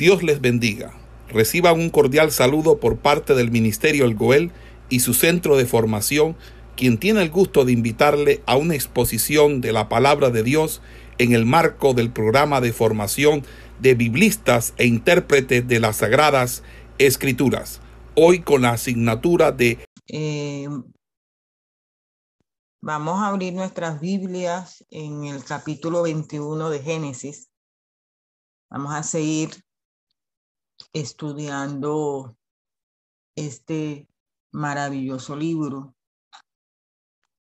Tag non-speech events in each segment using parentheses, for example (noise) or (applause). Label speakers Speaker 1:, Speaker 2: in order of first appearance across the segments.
Speaker 1: Dios les bendiga. Reciban un cordial saludo por parte del Ministerio El Goel y su centro de formación, quien tiene el gusto de invitarle a una exposición de la palabra de Dios en el marco del programa de formación de biblistas e intérpretes de las Sagradas Escrituras, hoy con la asignatura de...
Speaker 2: Eh, vamos a abrir nuestras Biblias en el capítulo 21 de Génesis. Vamos a seguir estudiando este maravilloso libro.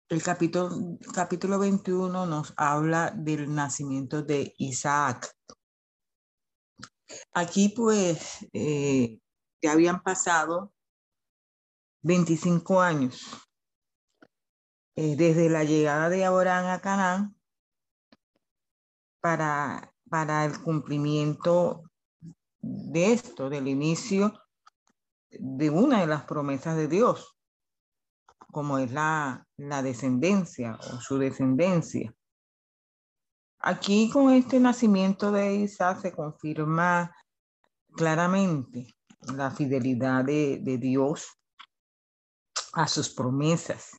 Speaker 2: El capítulo, capítulo 21 nos habla del nacimiento de Isaac. Aquí pues eh, ya habían pasado 25 años eh, desde la llegada de Abraham a Canaán para, para el cumplimiento de esto, del inicio de una de las promesas de Dios, como es la, la descendencia o su descendencia. Aquí con este nacimiento de Isaac se confirma claramente la fidelidad de, de Dios a sus promesas.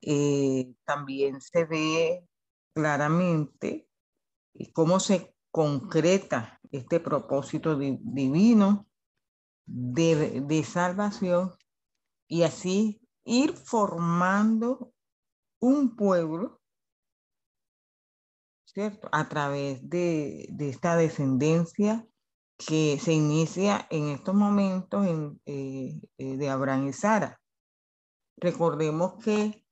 Speaker 2: Eh, también se ve claramente cómo se concreta este propósito divino de, de salvación y así ir formando un pueblo, ¿cierto? A través de, de, esta descendencia que se inicia en estos momentos en, eh, eh, de Abraham y Sara. Recordemos que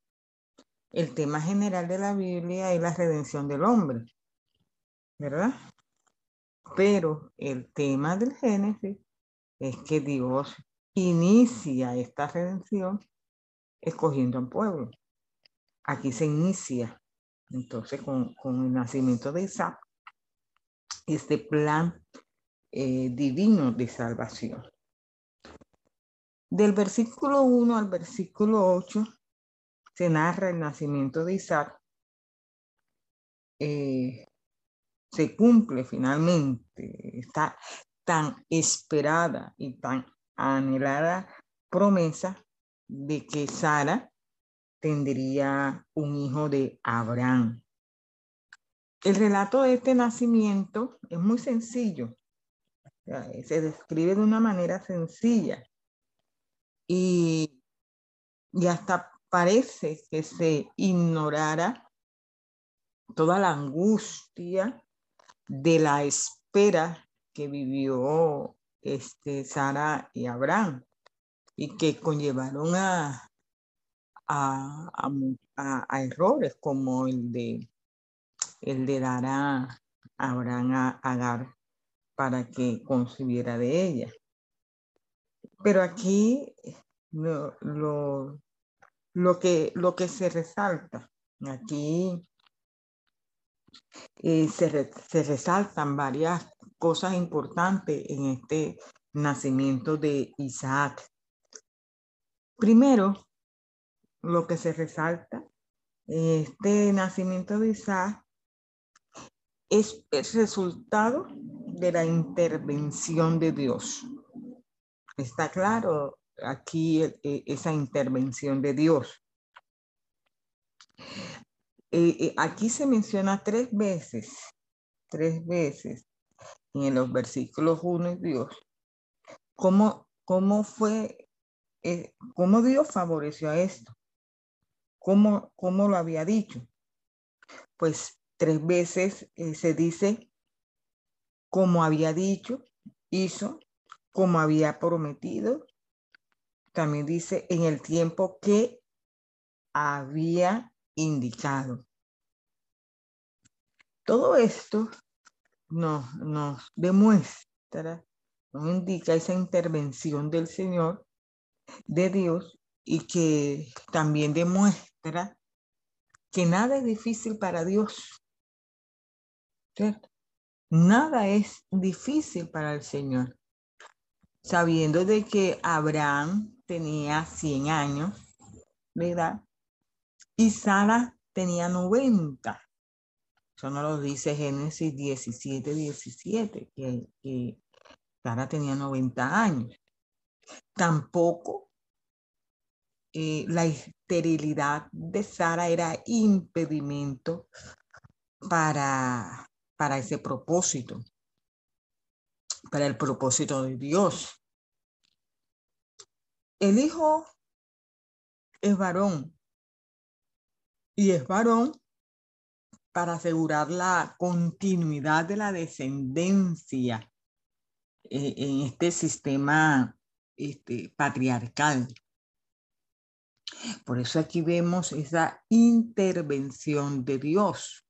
Speaker 2: el tema general de la Biblia es la redención del hombre, ¿verdad? Pero el tema del Génesis es que Dios inicia esta redención escogiendo un pueblo. Aquí se inicia entonces con, el nacimiento de Isaac este plan eh, divino de salvación. Del versículo 1 al versículo 8 se narra el nacimiento de Isaac. Eh, se cumple finalmente esta tan esperada y tan anhelada promesa de que Sara tendría un hijo de Abraham. El relato de este nacimiento es muy sencillo. Se describe de una manera sencilla y, y hasta parece que se ignorara toda la angustia de la espera que vivió este, Sara y Abraham y que conllevaron a, a, a, errores como el de, el de dar a Abraham a Agar para que concibiera de ella. Pero aquí lo, lo, lo, que, lo que se resalta, aquí eh, se, se resaltan varias cosas importantes en este nacimiento de Isaac. Primero, lo que se resalta en este nacimiento de Isaac es el resultado de la intervención de Dios. Está claro aquí e, esa intervención de Dios. Eh, eh, aquí se menciona tres veces, tres veces en los versículos 1 y 2, cómo, cómo fue, eh, cómo Dios favoreció a esto, cómo, cómo lo había dicho. Pues tres veces se dice como había dicho, hizo, como había prometido. También dice en el tiempo que había indicado. Todo esto nos, demuestra, nos indica esa intervención del Señor, de Dios, y que también demuestra que nada es difícil para Dios. Nada es difícil para el Señor. Sabiendo de que Abraham tenía 100 años de y Sara tenía 90. Eso no lo dice Génesis 17, 17, que, Sara tenía 90 años. Tampoco eh, la esterilidad de Sara era impedimento para, para ese propósito, para el propósito de Dios. El hijo es varón y es varón para asegurar la continuidad de la descendencia eh, en este sistema este, patriarcal. Por eso aquí vemos esa intervención de Dios.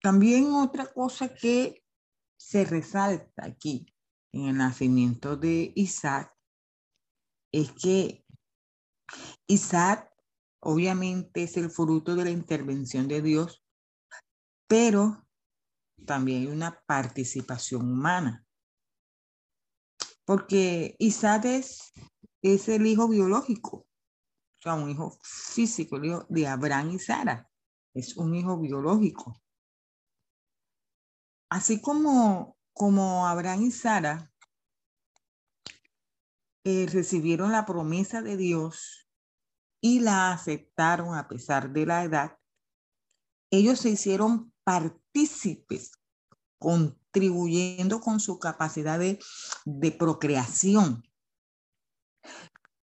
Speaker 2: También otra cosa que se resalta aquí en el nacimiento de Isaac es que Isaac obviamente es el fruto de la intervención de Dios, pero también hay una participación humana. Porque Isaac es es el hijo biológico, o sea, un hijo físico, el hijo de Abraham y Sara. Es un hijo biológico. Así como, como Abraham y Sara eh, recibieron la promesa de Dios y la aceptaron a pesar de la edad, ellos se hicieron partícipes, contribuyendo con su capacidad de, de procreación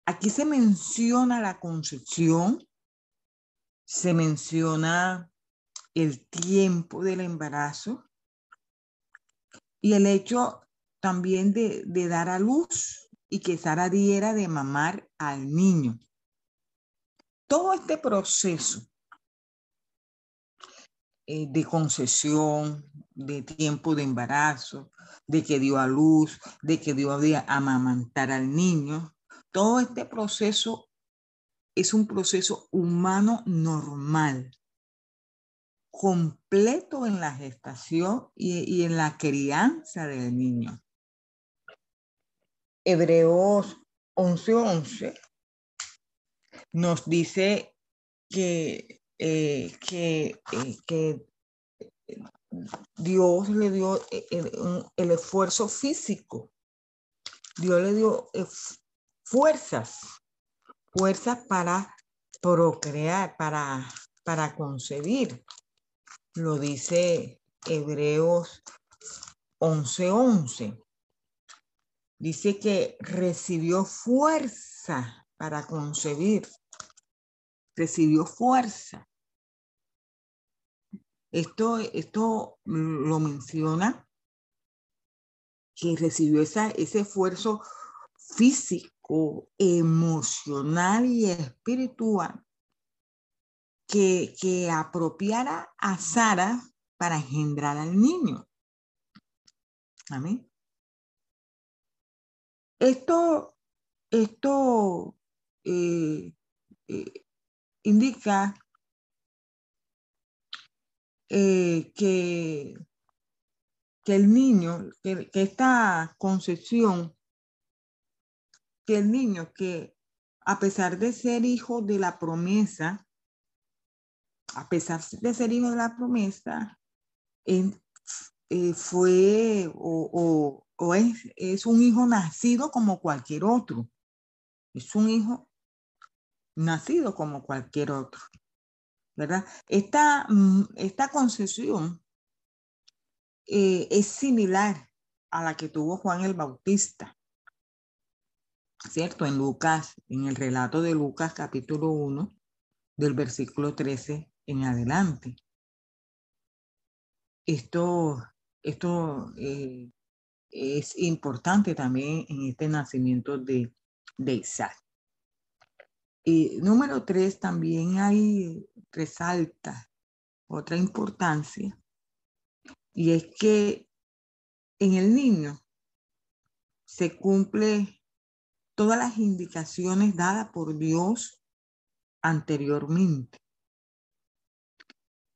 Speaker 2: Aquí se menciona la concepción, se menciona el tiempo del embarazo y el hecho también de, dar a luz y que Sara diera de mamar al niño. Todo este proceso eh, de concesión, de tiempo de embarazo, de que dio a luz, de que dio a amamantar al niño, todo este proceso es un proceso humano normal, completo en la gestación y, en la crianza del niño. Hebreos 11:11 nos dice que, eh, que, eh, que, Dios le dio el, eh, el, esfuerzo físico. Dios le dio fuerzas, fuerzas para procrear, para, para concebir. Lo dice Hebreos 11:11. Dice que recibió fuerza para concebir. Recibió fuerza. Esto, esto lo menciona que recibió ese esfuerzo físico emocional y espiritual que, que apropiara a Sara para engendrar al niño. Amén. Esto, esto eh, eh, indica eh, que, que el niño, que, esta concepción que el niño que a pesar de ser hijo de la promesa, a pesar de ser hijo de la promesa, eh, fue o, es, es, un hijo nacido como cualquier otro. Es un hijo nacido como cualquier otro. ¿Verdad? Esta, mm, esta concesión eh, es similar a la que tuvo Juan el Bautista. ¿cierto? En Lucas, en el relato de Lucas capítulo 1, del versículo 13 en adelante. Esto, esto eh, es importante también en este nacimiento de, de Isaac. Y número tres, también hay, resalta otra importancia, y es que en el niño se cumple todas las indicaciones dadas por Dios anteriormente.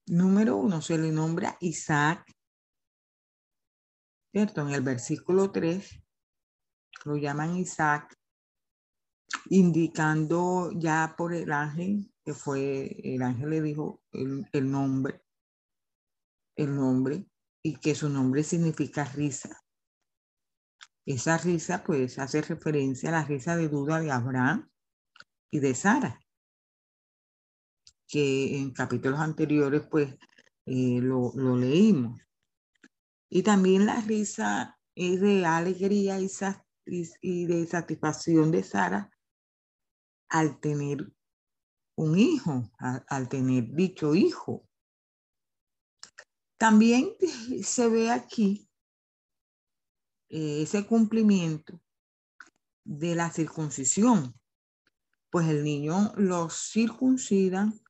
Speaker 2: Número uno, se le nombra Isaac, ¿cierto? En el versículo 3 lo llaman Isaac, indicando ya por el ángel que fue, el ángel le dijo el, nombre, el nombre, y que su nombre significa risa. Esa risa pues hace referencia a la risa de duda de Abraham y de Sara, que en capítulos anteriores pues eh, lo, lo, leímos. Y también la risa es de alegría y, y de satisfacción de Sara al tener un hijo, al, tener dicho hijo. También se ve aquí eh, ese cumplimiento de la circuncisión, pues el niño lo circuncidan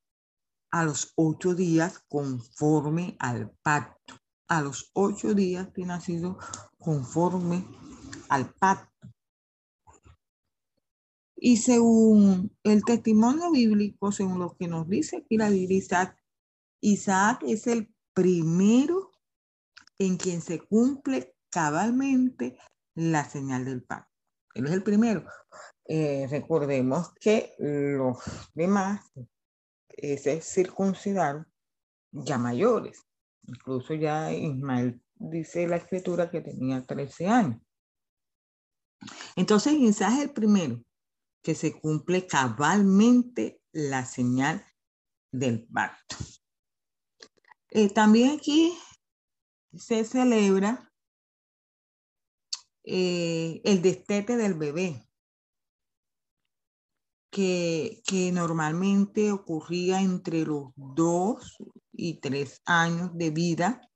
Speaker 2: a los ocho días conforme al pacto. A los ocho días de nacido conforme al pacto. Y según el testimonio bíblico, según lo que nos dice aquí la Biblia, Isaac, Isaac es el primero en quien se cumple cabalmente la señal del pacto. Él es el primero. Eh, recordemos que los demás se circuncidaron ya mayores. Incluso ya Ismael dice la escritura que tenía 13 años. Entonces Isaac es el primero que se cumple cabalmente la señal del pacto. Eh, también aquí se celebra eh, el destete del bebé, que, que, normalmente ocurría entre los dos y tres años de vida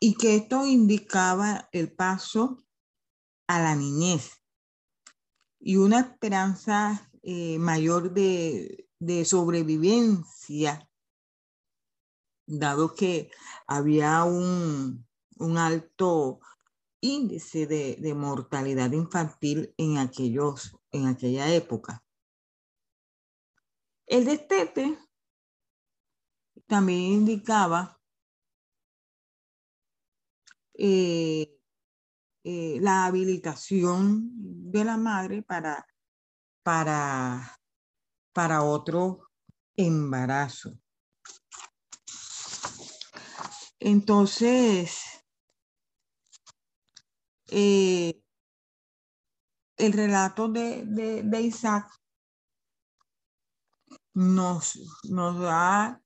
Speaker 2: y que esto indicaba el paso a la niñez y una esperanza eh, mayor de, sobrevivencia, dado que había un, alto índice de, mortalidad infantil en, aquellos, en aquella época. El destete también indicaba eh, eh, la habilitación de la madre para, para, para otro embarazo. Entonces, eh, el relato de, Isaac nos, nos da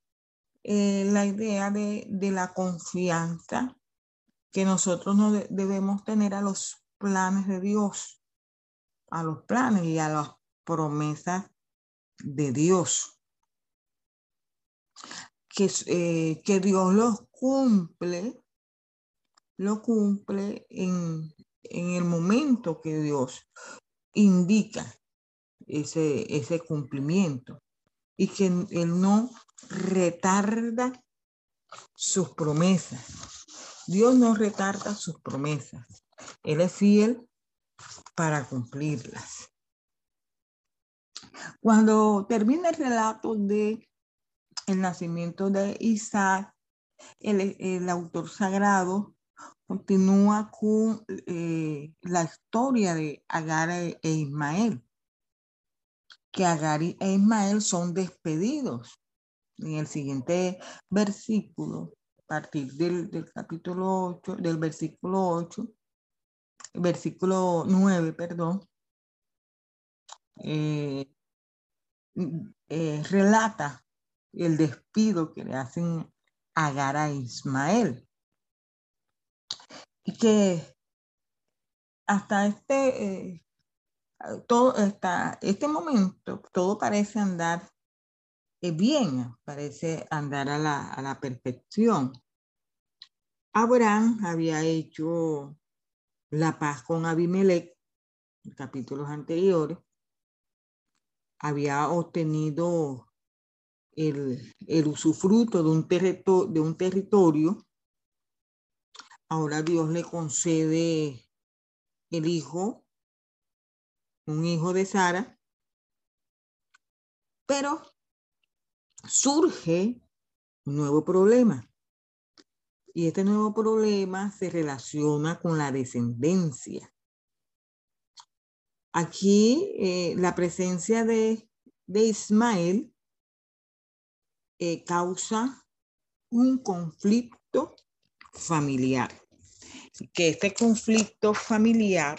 Speaker 2: eh, la idea de, de, la confianza que nosotros no debemos tener a los planes de Dios, a los planes y a las promesas de Dios. Que, eh, que Dios los cumple, lo cumple en, en el momento que Dios indica ese, ese cumplimiento y que Él no retarda sus promesas. Dios no retarda sus promesas. Él es fiel para cumplirlas. Cuando termina el relato de el nacimiento de Isaac, el, autor sagrado continúa con eh, la historia de Agar e, e Ismael, que Agar e Ismael son despedidos. En el siguiente versículo partir del, capítulo 8, del versículo 8, versículo 9, perdón, eh, eh, relata el despido que le hacen Agar a Ismael. Y que hasta este, eh, todo, hasta este momento todo parece andar bien, parece andar a la, a la perfección. Abraham había hecho la paz con Abimelech en capítulos anteriores, había obtenido el, el usufruto de un, de un territorio, ahora Dios le concede el hijo, un hijo de Sara, pero surge un nuevo problema. Y este nuevo problema se relaciona con la descendencia. Aquí eh, la presencia de de Ismael eh, causa un conflicto familiar. Que este conflicto familiar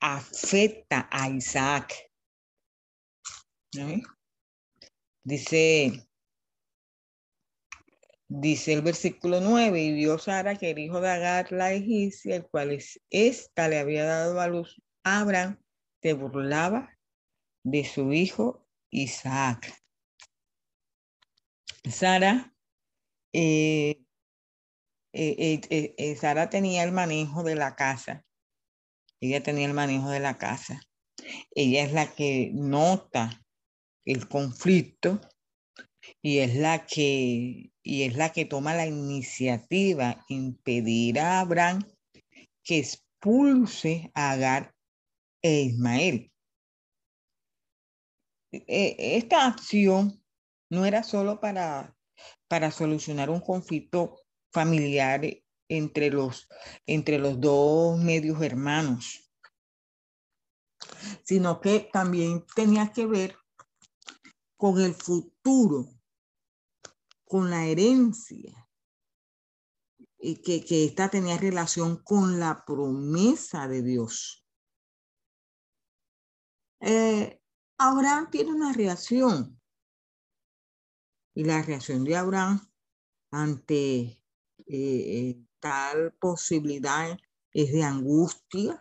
Speaker 2: afecta a Isaac. Dice, dice el versículo 9, y vio Sara que el hijo de Agar la egipcia, el cual es, esta le había dado a luz a Abraham, se burlaba de su hijo Isaac. Sara, eh, eh, eh, Sara tenía el manejo de la casa. Ella tenía el manejo de la casa. Ella es la que nota el conflicto y es la que y es la que toma la iniciativa impedir a Abraham que expulse a Agar e Ismael. E, esta acción no era solo para, para solucionar un conflicto familiar entre los, entre los dos medios hermanos, sino que también tenía que ver con el futuro, con la herencia, y que, que esta tenía relación con la promesa de Dios. Eh, Abraham tiene una reacción. Y la reacción de Abraham ante eh, eh, tal posibilidad es de angustia,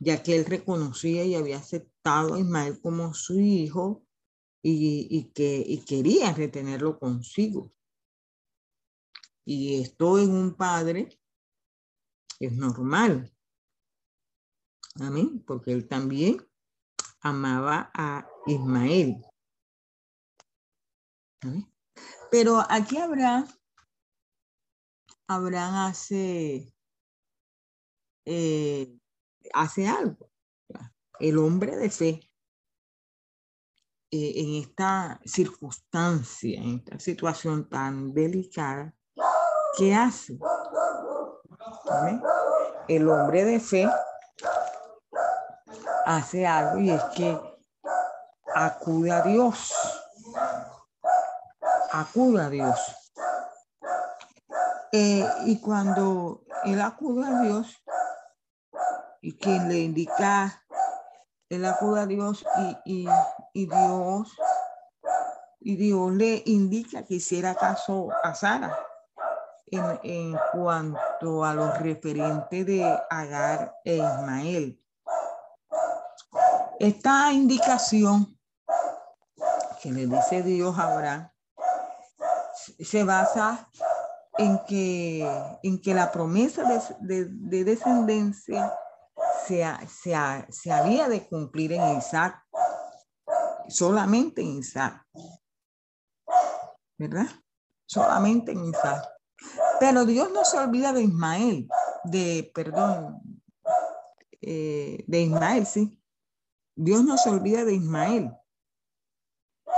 Speaker 2: ya que él reconocía y había aceptado a Ismael como su hijo y, que y quería retenerlo consigo. Y esto en un padre es normal. Amén, porque él también amaba a Ismael. Pero aquí Abraham, Abraham hace, eh, hace algo. El hombre de fe eh, en esta circunstancia, en esta situación tan delicada, ¿qué hace? El hombre de fe hace algo y es que acude a Dios. Acude a Dios. Eh, y cuando él acude a Dios y quien le indica, él acude a Dios y, Dios y Dios le indica que hiciera caso a Sara en, en cuanto a los referentes de Agar e Ismael. Esta indicación que le dice Dios a Abraham se basa en que, en que la promesa de, descendencia se, se, había de cumplir en Isaac, solamente en Isaac. ¿Verdad? Solamente en Isaac. Pero Dios no se olvida de Ismael, de, perdón, eh, de Ismael, sí. Dios no se olvida de Ismael.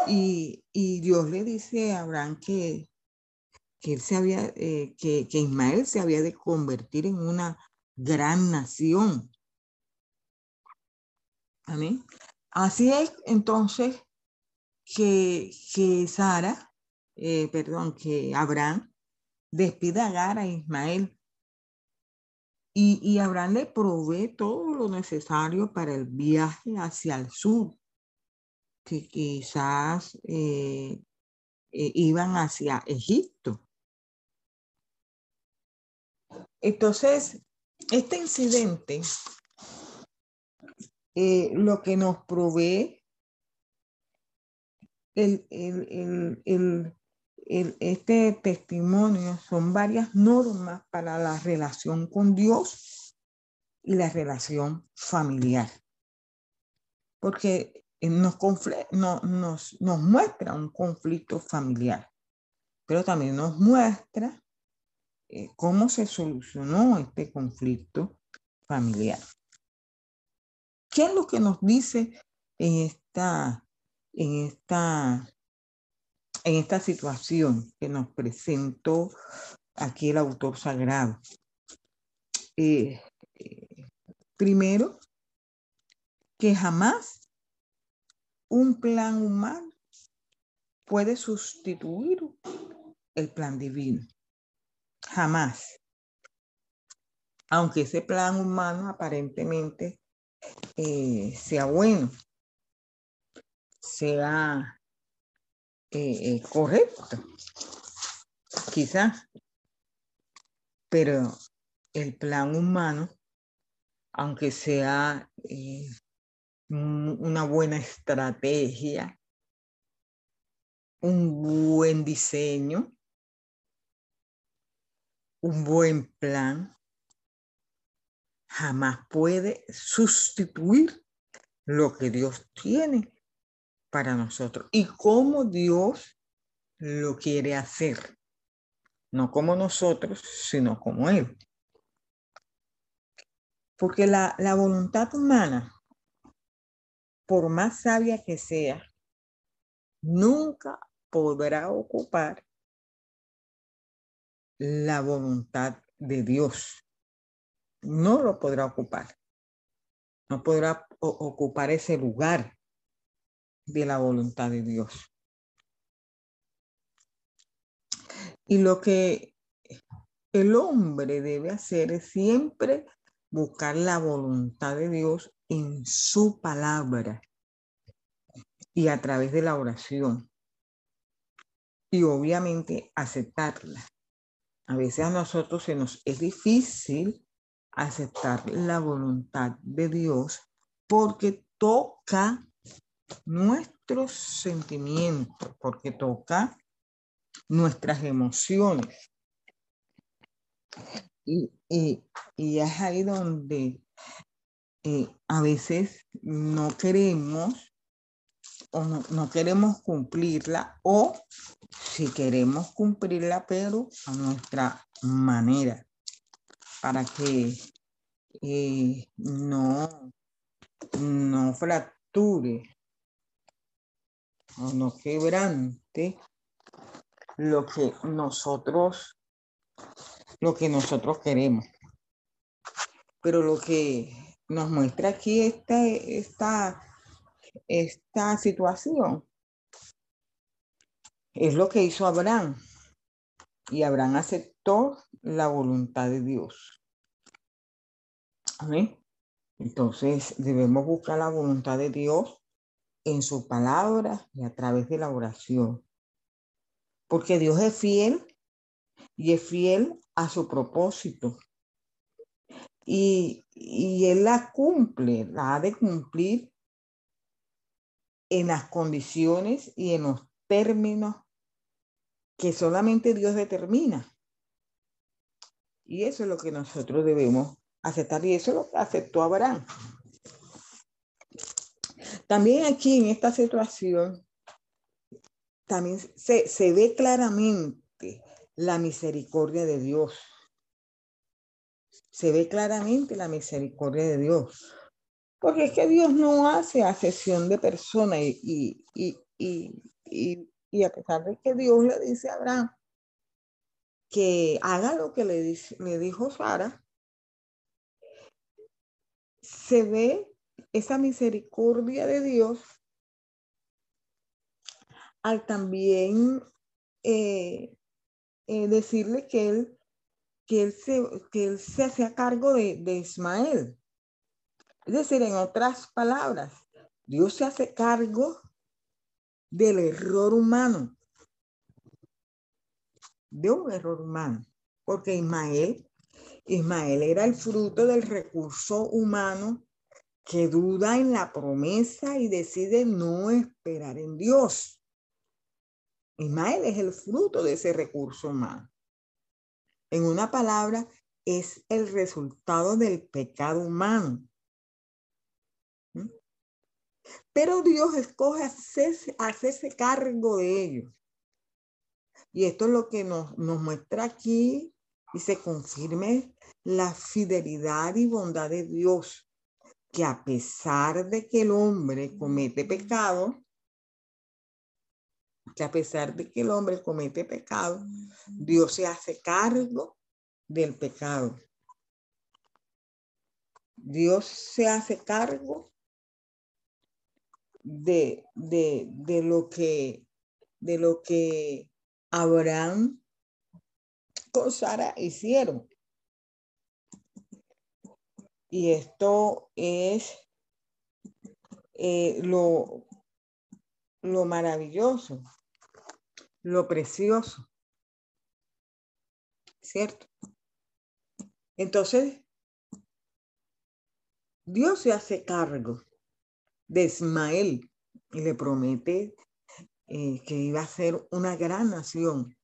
Speaker 2: Y, Dios le dice a Abraham que, que, él se había, eh, que, que Ismael se había de convertir en una gran nación. Amén. Así es entonces que, que Sara, eh, perdón, que Abraham despide a Agar a Ismael y, y Abraham le provee todo lo necesario para el viaje hacia el sur, que quizás eh, eh, iban hacia Egipto. Entonces, este incidente eh, lo que nos provee este testimonio son varias normas para la relación con Dios y la relación familiar. Porque nos, nos, nos muestra un conflicto familiar, pero también nos muestra eh, cómo se solucionó este conflicto familiar. ¿Qué es lo que nos dice en esta, en esta en esta situación que nos presentó aquí el autor sagrado. Eh, eh, primero, que jamás un plan humano puede sustituir el plan divino. Jamás. Aunque ese plan humano aparentemente eh, sea bueno, sea eh, eh, correcto, quizás. Pero el plan humano, aunque sea una buena estrategia, un buen diseño, un buen plan, jamás puede sustituir lo que Dios tiene para nosotros y cómo Dios lo quiere hacer. No como nosotros, sino como Él. Porque la, la voluntad humana por más sabia que sea, nunca podrá ocupar la voluntad de Dios. No lo podrá ocupar. No podrá ocupar ese lugar de la voluntad de Dios. Y lo que el hombre debe hacer es siempre buscar la voluntad de Dios en su palabra y a través de la oración. Y obviamente aceptarla. A veces a nosotros se nos es difícil aceptar la voluntad de Dios porque toca nuestros sentimientos, porque toca nuestras emociones. Y, y, y es ahí donde eh, a veces no queremos o no, queremos cumplirla o si queremos cumplirla, pero a nuestra manera, para que eh, no, no fracture o no quebrante lo que nosotros lo que nosotros queremos. Pero lo que nos muestra aquí esta, esta, esta situación. Es lo que hizo Abraham. Y Abraham aceptó la voluntad de Dios. Amén. Entonces debemos buscar la voluntad de Dios en su palabra y a través de la oración. Porque Dios es fiel y es fiel a su propósito y, Él la cumple, la ha de cumplir en las condiciones y en los términos que solamente Dios determina. Y eso es lo que nosotros debemos aceptar y eso es lo que aceptó Abraham. También aquí en esta situación, también se, se ve claramente la misericordia de Dios se ve claramente la misericordia de Dios. Porque es que Dios no hace asesión de personas y, y, a pesar de que Dios le dice a Abraham que haga lo que le, le dijo Sara, se ve esa misericordia de Dios al también eh, eh, decirle que él que él se, que él se hacía cargo de, de Ismael. Es decir, en otras palabras, Dios se hace cargo del error humano, de un error humano, porque Ismael, Ismael era el fruto del recurso humano que duda en la promesa y decide no esperar en Dios. Ismael es el fruto de ese recurso humano. En una palabra, es el resultado del pecado humano. Pero Dios escoge hacerse, cargo de ellos. Y esto es lo que nos muestra aquí y se confirme la fidelidad y bondad de Dios, que a pesar de que el hombre comete pecado, que a pesar de que el hombre comete pecado, Dios se hace cargo del pecado. Dios se hace cargo de, de, de lo que de lo que Abraham con Sara hicieron. Y esto es eh, lo, lo maravilloso, lo precioso. ¿Cierto? Entonces, Dios se hace cargo de Ismael y le promete eh, que iba a ser una gran nación.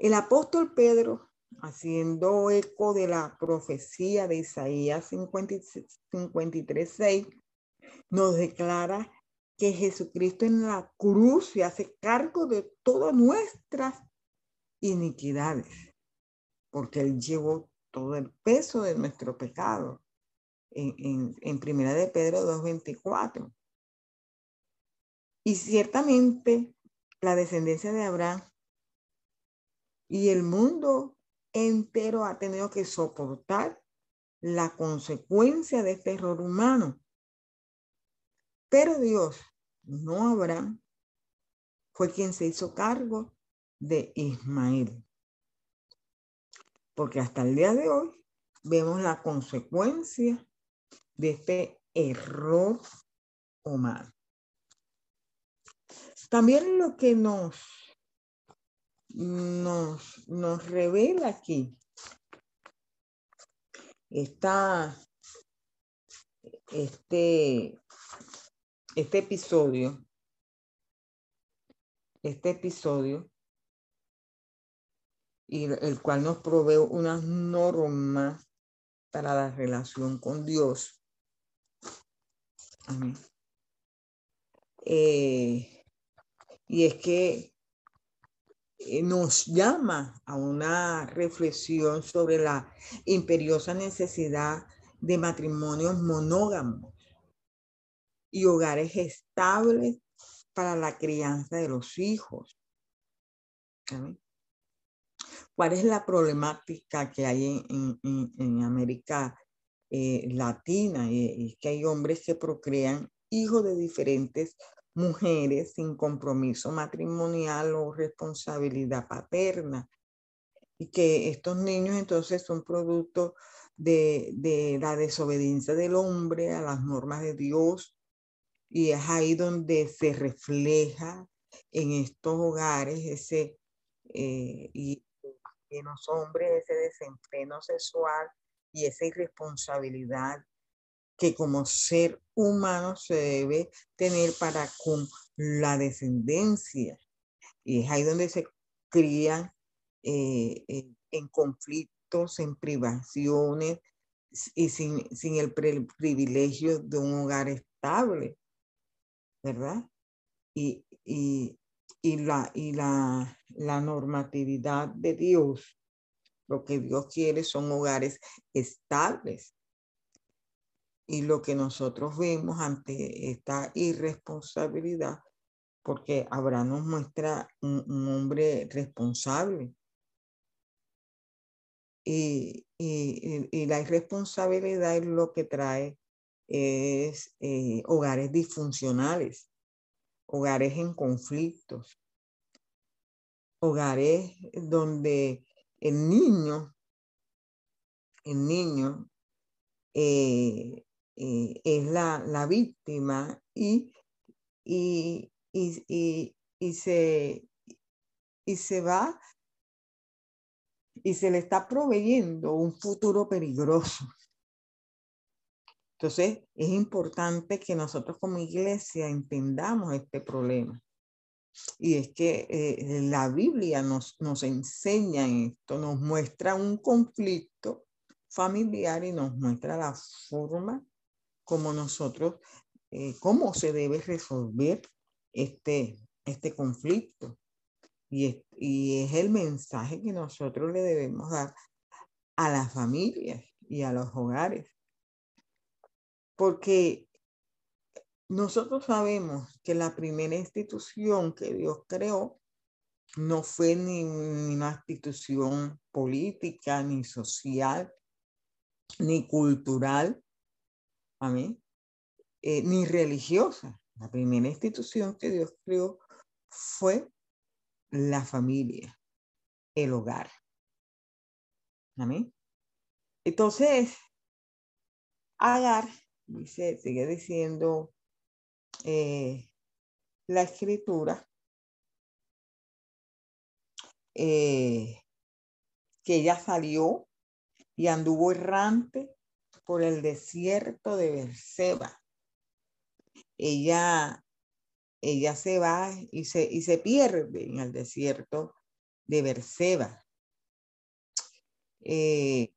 Speaker 2: El apóstol Pedro, haciendo eco de la profecía de Isaías 53.6, nos declara que Jesucristo en la cruz se hace cargo de todas nuestras iniquidades, porque Él llevó todo el peso de nuestro pecado. En, en, Primera de Pedro 2.24. Y ciertamente la descendencia de Abraham y el mundo entero ha tenido que soportar la consecuencia de este error humano. Pero Dios, no Abraham, fue quien se hizo cargo de Ismael. Porque hasta el día de hoy vemos la consecuencia de este error humano. También lo que nos, nos, nos revela aquí está este, este episodio, este episodio, y el cual nos provee unas normas para la relación con Dios. Eh, y es que nos llama a una reflexión sobre la imperiosa necesidad de matrimonios monógamos y hogares estables para la crianza de los hijos. ¿Cuál es la problemática que hay en, América eh, Latina? Y es que hay hombres que procrean hijos de diferentes mujeres sin compromiso matrimonial o responsabilidad paterna. Y que estos niños entonces son producto de, de la desobediencia del hombre a las normas de Dios. Y es ahí donde se refleja en estos hogares ese, eh, y en los hombres ese desempeño sexual y esa irresponsabilidad que como ser humano se debe tener para con la descendencia. Y es ahí donde se crían eh, eh, en conflictos, en privaciones y sin, el privilegio de un hogar estable, ¿verdad? Y, la, y la, la normatividad de Dios, lo que Dios quiere son hogares estables, y lo que nosotros vemos ante esta irresponsabilidad, porque Abraham nos muestra un, hombre responsable. Y, la irresponsabilidad es lo que trae es eh, hogares disfuncionales, hogares en conflictos, hogares donde el niño, el niño eh, eh, es la, la, víctima y, y, y, y, se, se va y se le está proveyendo un futuro peligroso. Entonces, es importante que nosotros como iglesia entendamos este problema. Y es que eh, la Biblia nos, nos enseña esto, nos muestra un conflicto familiar y nos muestra la forma como nosotros, eh, cómo se debe resolver este, este conflicto. Y es, y es el mensaje que nosotros le debemos dar a las familias y a los hogares. Porque nosotros sabemos que la primera institución que Dios creó no fue ni, ni, una institución política, ni social, ni cultural, Amén. eh, ni religiosa. La primera institución que Dios creó fue la familia, el hogar. Amén. Entonces, Agar, dice, sigue diciendo eh, la escritura, eh, que ella salió y anduvo errante por el desierto de Berseba. Ella, ella se va y se, y se pierde en el desierto de Berseba. Eh,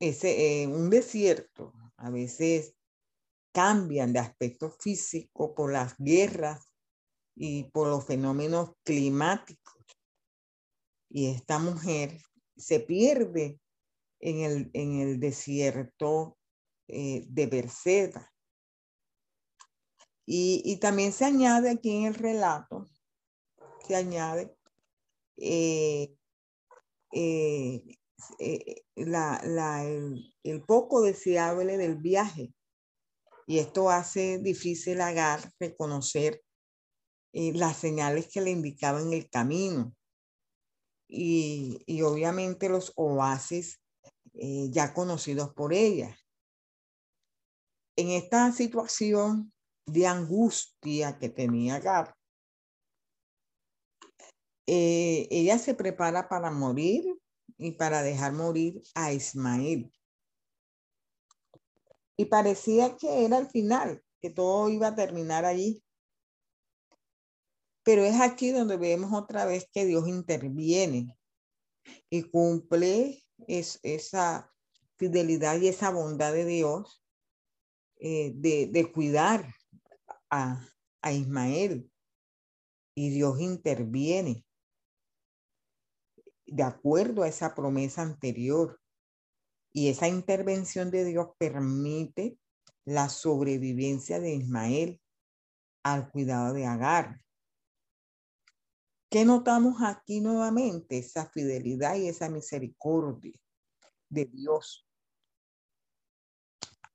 Speaker 2: ese, eh, un desierto a veces cambian de aspecto físico por las guerras y por los fenómenos climáticos. Y esta mujer se pierde en el, en el desierto eh, de Berseba. Y, y, también se añade aquí en el relato, se añade eh, eh, la, la, el, el, poco deseable del viaje. Y esto hace difícil Agar reconocer las señales que le indicaban el camino. Y, y obviamente los oasis eh, ya conocidos por ella. En esta situación de angustia que tenía Gab, eh, ella se prepara para morir y para dejar morir a Ismael. Y parecía que era el final, que todo iba a terminar allí. Pero es aquí donde vemos otra vez que Dios interviene y cumple es esa fidelidad y esa bondad de Dios eh, de, de, cuidar a, a Ismael. Y Dios interviene de acuerdo a esa promesa anterior. Y esa intervención de Dios permite la sobrevivencia de Ismael al cuidado de Agar. ¿Qué notamos aquí nuevamente? Esa fidelidad y esa misericordia de Dios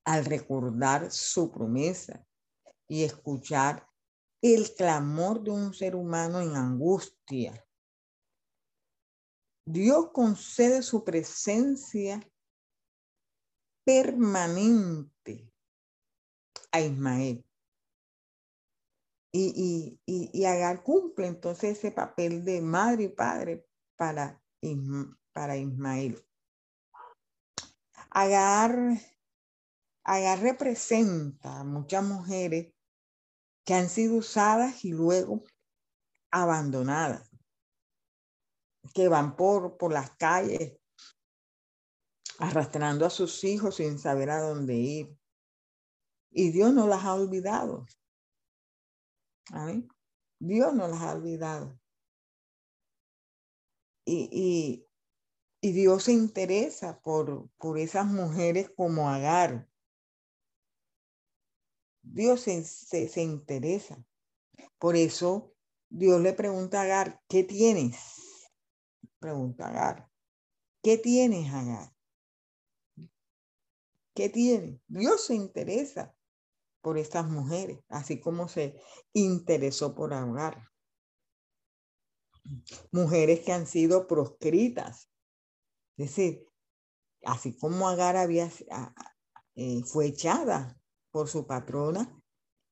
Speaker 2: al recordar su promesa y escuchar el clamor de un ser humano en angustia. Dios concede su presencia permanente a Ismael. Y, y, y, Agar cumple entonces ese papel de madre y padre para, para Ismael. Agar, Agar representa a muchas mujeres que han sido usadas y luego abandonadas, que van por, por las calles arrastrando a sus hijos sin saber a dónde ir. Y Dios no las ha olvidado. Dios no las ha olvidado. Y, y, Dios se interesa por, por esas mujeres como Agar. Dios se, se, interesa. Por eso Dios le pregunta a Agar, ¿qué tienes? Pregunta a Agar, ¿qué tienes, Agar? ¿Qué tienes? Dios se interesa por estas mujeres, así como se interesó por ahogar. Mujeres que han sido proscritas. Es decir, así como Agar había, eh, fue echada por su patrona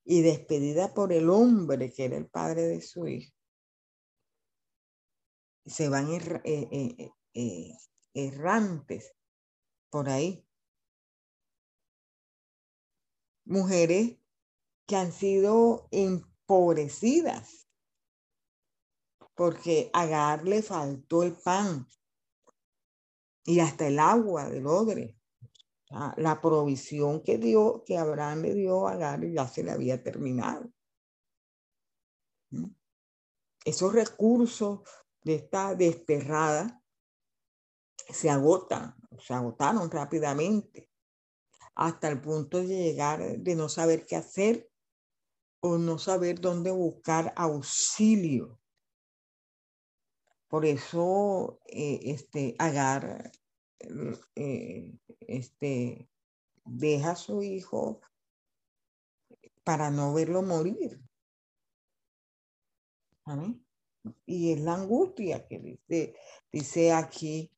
Speaker 2: y despedida por el hombre que era el padre de su hijo, se van eh, eh, errantes por ahí mujeres que han sido empobrecidas porque a Agar le faltó el pan y hasta el agua del odre. La provisión que dio, que Abraham le dio a Agar ya se le había terminado. ¿Mm? Esos recursos de esta desterrada se agotan, se agotaron rápidamente hasta el punto de llegar, de no saber qué hacer o no saber dónde buscar auxilio. Por eso, eh, este, Agar, eh, este, deja a su hijo para no verlo morir. Amén. Y es la angustia que dice, dice aquí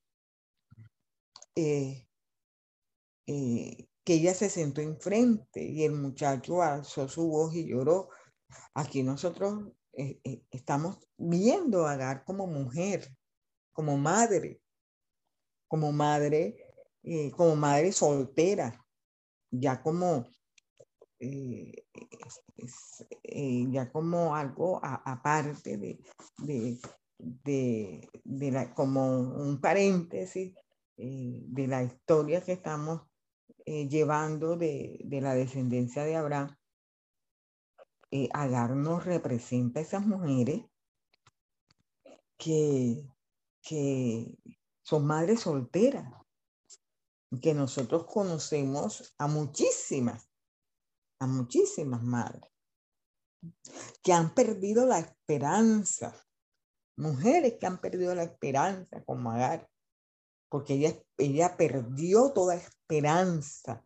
Speaker 2: eh, eh, que ella se sentó enfrente y el muchacho alzó su voz y lloró. Aquí nosotros eh, estamos viendo a Agar como mujer, como madre, como madre, como madre soltera, ya como ya como algo aparte de, de, la, como un paréntesis eh, de la historia que estamos eh, llevando de, la descendencia de Abraham, eh, Agar nos representa a esas mujeres que, que son madres solteras, que nosotros conocemos a muchísimas, a muchísimas madres, que han perdido la esperanza, mujeres que han perdido la esperanza como Agar, porque ella, ella perdió toda esperanza.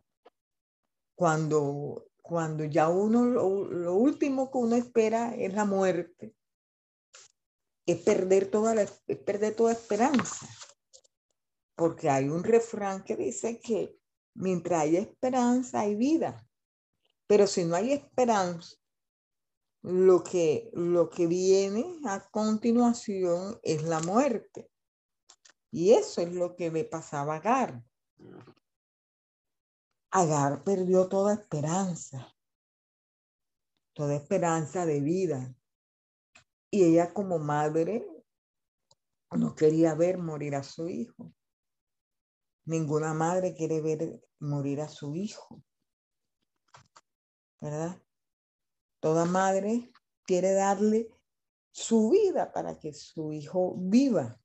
Speaker 2: Cuando, cuando ya uno, lo, último que uno espera es la muerte, es perder toda, la, perder toda esperanza. Porque hay un refrán que dice que mientras hay esperanza hay vida. Pero si no hay esperanza, lo que, lo que viene a continuación es la muerte. Y eso es lo que le pasaba a Agar. Agar perdió toda esperanza, toda esperanza de vida. Y ella como madre no quería ver morir a su hijo. Ninguna madre quiere ver morir a su hijo. ¿Verdad? Toda madre quiere darle su vida para que su hijo viva.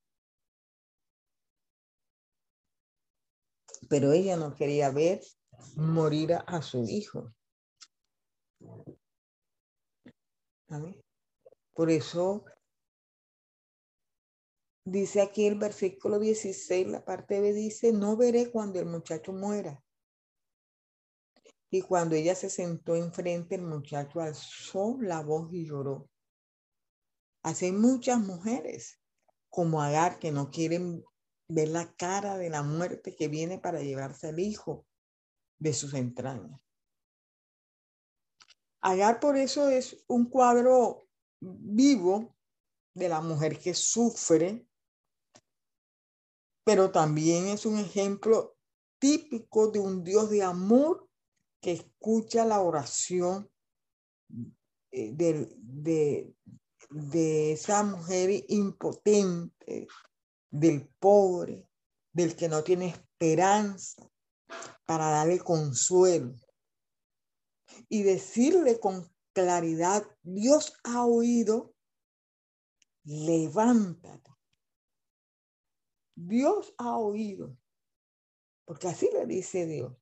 Speaker 2: Pero ella no quería ver morir a, su hijo. Por eso dice aquí el versículo 16, la parte B dice, no veré cuando el muchacho muera. Y cuando ella se sentó enfrente, el muchacho alzó la voz y lloró. Así hay muchas mujeres como Agar que no quieren ver la cara de la muerte que viene para llevarse al hijo de sus entrañas. Agar por eso es un cuadro vivo de la mujer que sufre, pero también es un ejemplo típico de un Dios de amor que escucha la oración eh, de, de, de esa mujer impotente, del pobre, del que no tiene esperanza, para darle consuelo y decirle con claridad, Dios ha oído, levántate. Dios ha oído, porque así le dice Dios.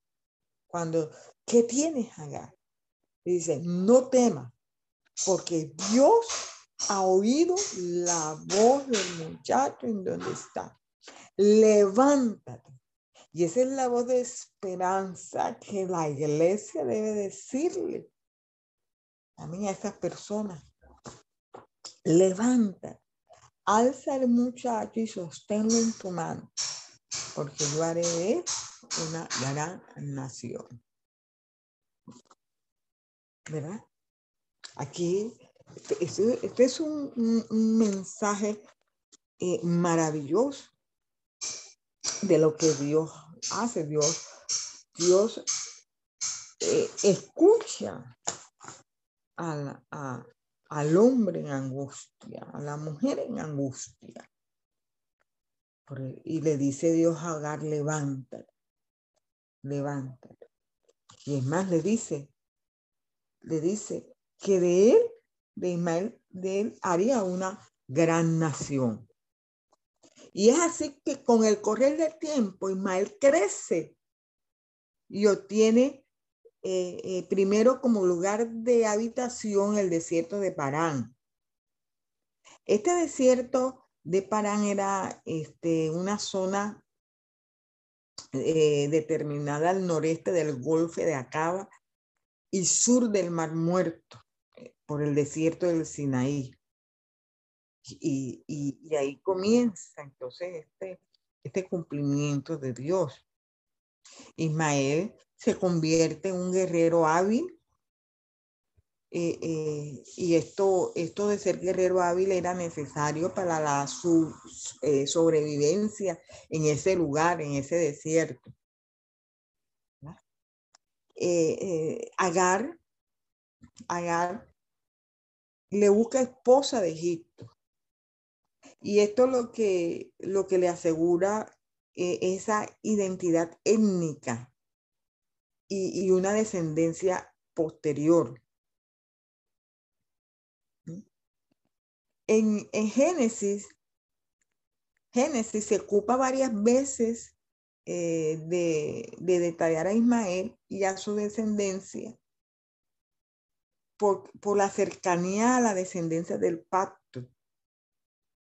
Speaker 2: Cuando, ¿qué tienes, Agar? dice, no temas, porque Dios ha oído la voz del muchacho en donde está. Levántate. Y esa es la voz de esperanza que la iglesia debe decirle también a esas personas. Levántate, alza el muchacho y sosténlo en tu mano, porque yo haré una gran nación. ¿Verdad? Aquí este, este, es un, mensaje eh, maravilloso de lo que Dios hace. Dios, Dios eh, escucha al hombre en angustia, a la mujer en angustia. Y le dice Dios a Agar, levántate, levántate. Y es más, le dice, le dice que de él de Ismael, de él haría una gran nación. Y es así que con el correr del tiempo, Ismael crece y obtiene eh, eh, primero como lugar de habitación el desierto de Parán. Este desierto de Parán era este, una zona eh, determinada al noreste del Golfo de Acaba y sur del Mar Muerto, por el desierto del Sinaí. Y, y, ahí comienza entonces este, este cumplimiento de Dios. Ismael se convierte en un guerrero hábil eh, eh, y esto, esto de ser guerrero hábil era necesario para la su, sobrevivencia en ese lugar, en ese desierto. Agar, Agar le busca esposa de Egipto. Y esto lo que, lo que le asegura eh, esa identidad étnica y, una descendencia posterior. En, Génesis, Génesis se ocupa varias veces eh, de, detallar a Ismael y a su descendencia por, por la cercanía a la descendencia del pacto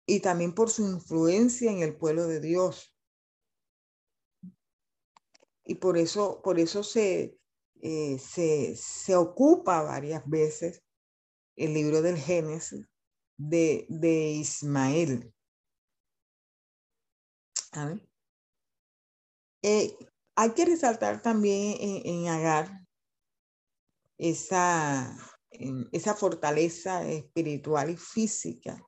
Speaker 2: y también por su influencia en el pueblo de Dios. Y por eso, por eso se, eh, se, se, ocupa varias veces el libro del Génesis de, de Ismael. Eh, hay que resaltar también en, Agar esa, esa fortaleza espiritual y física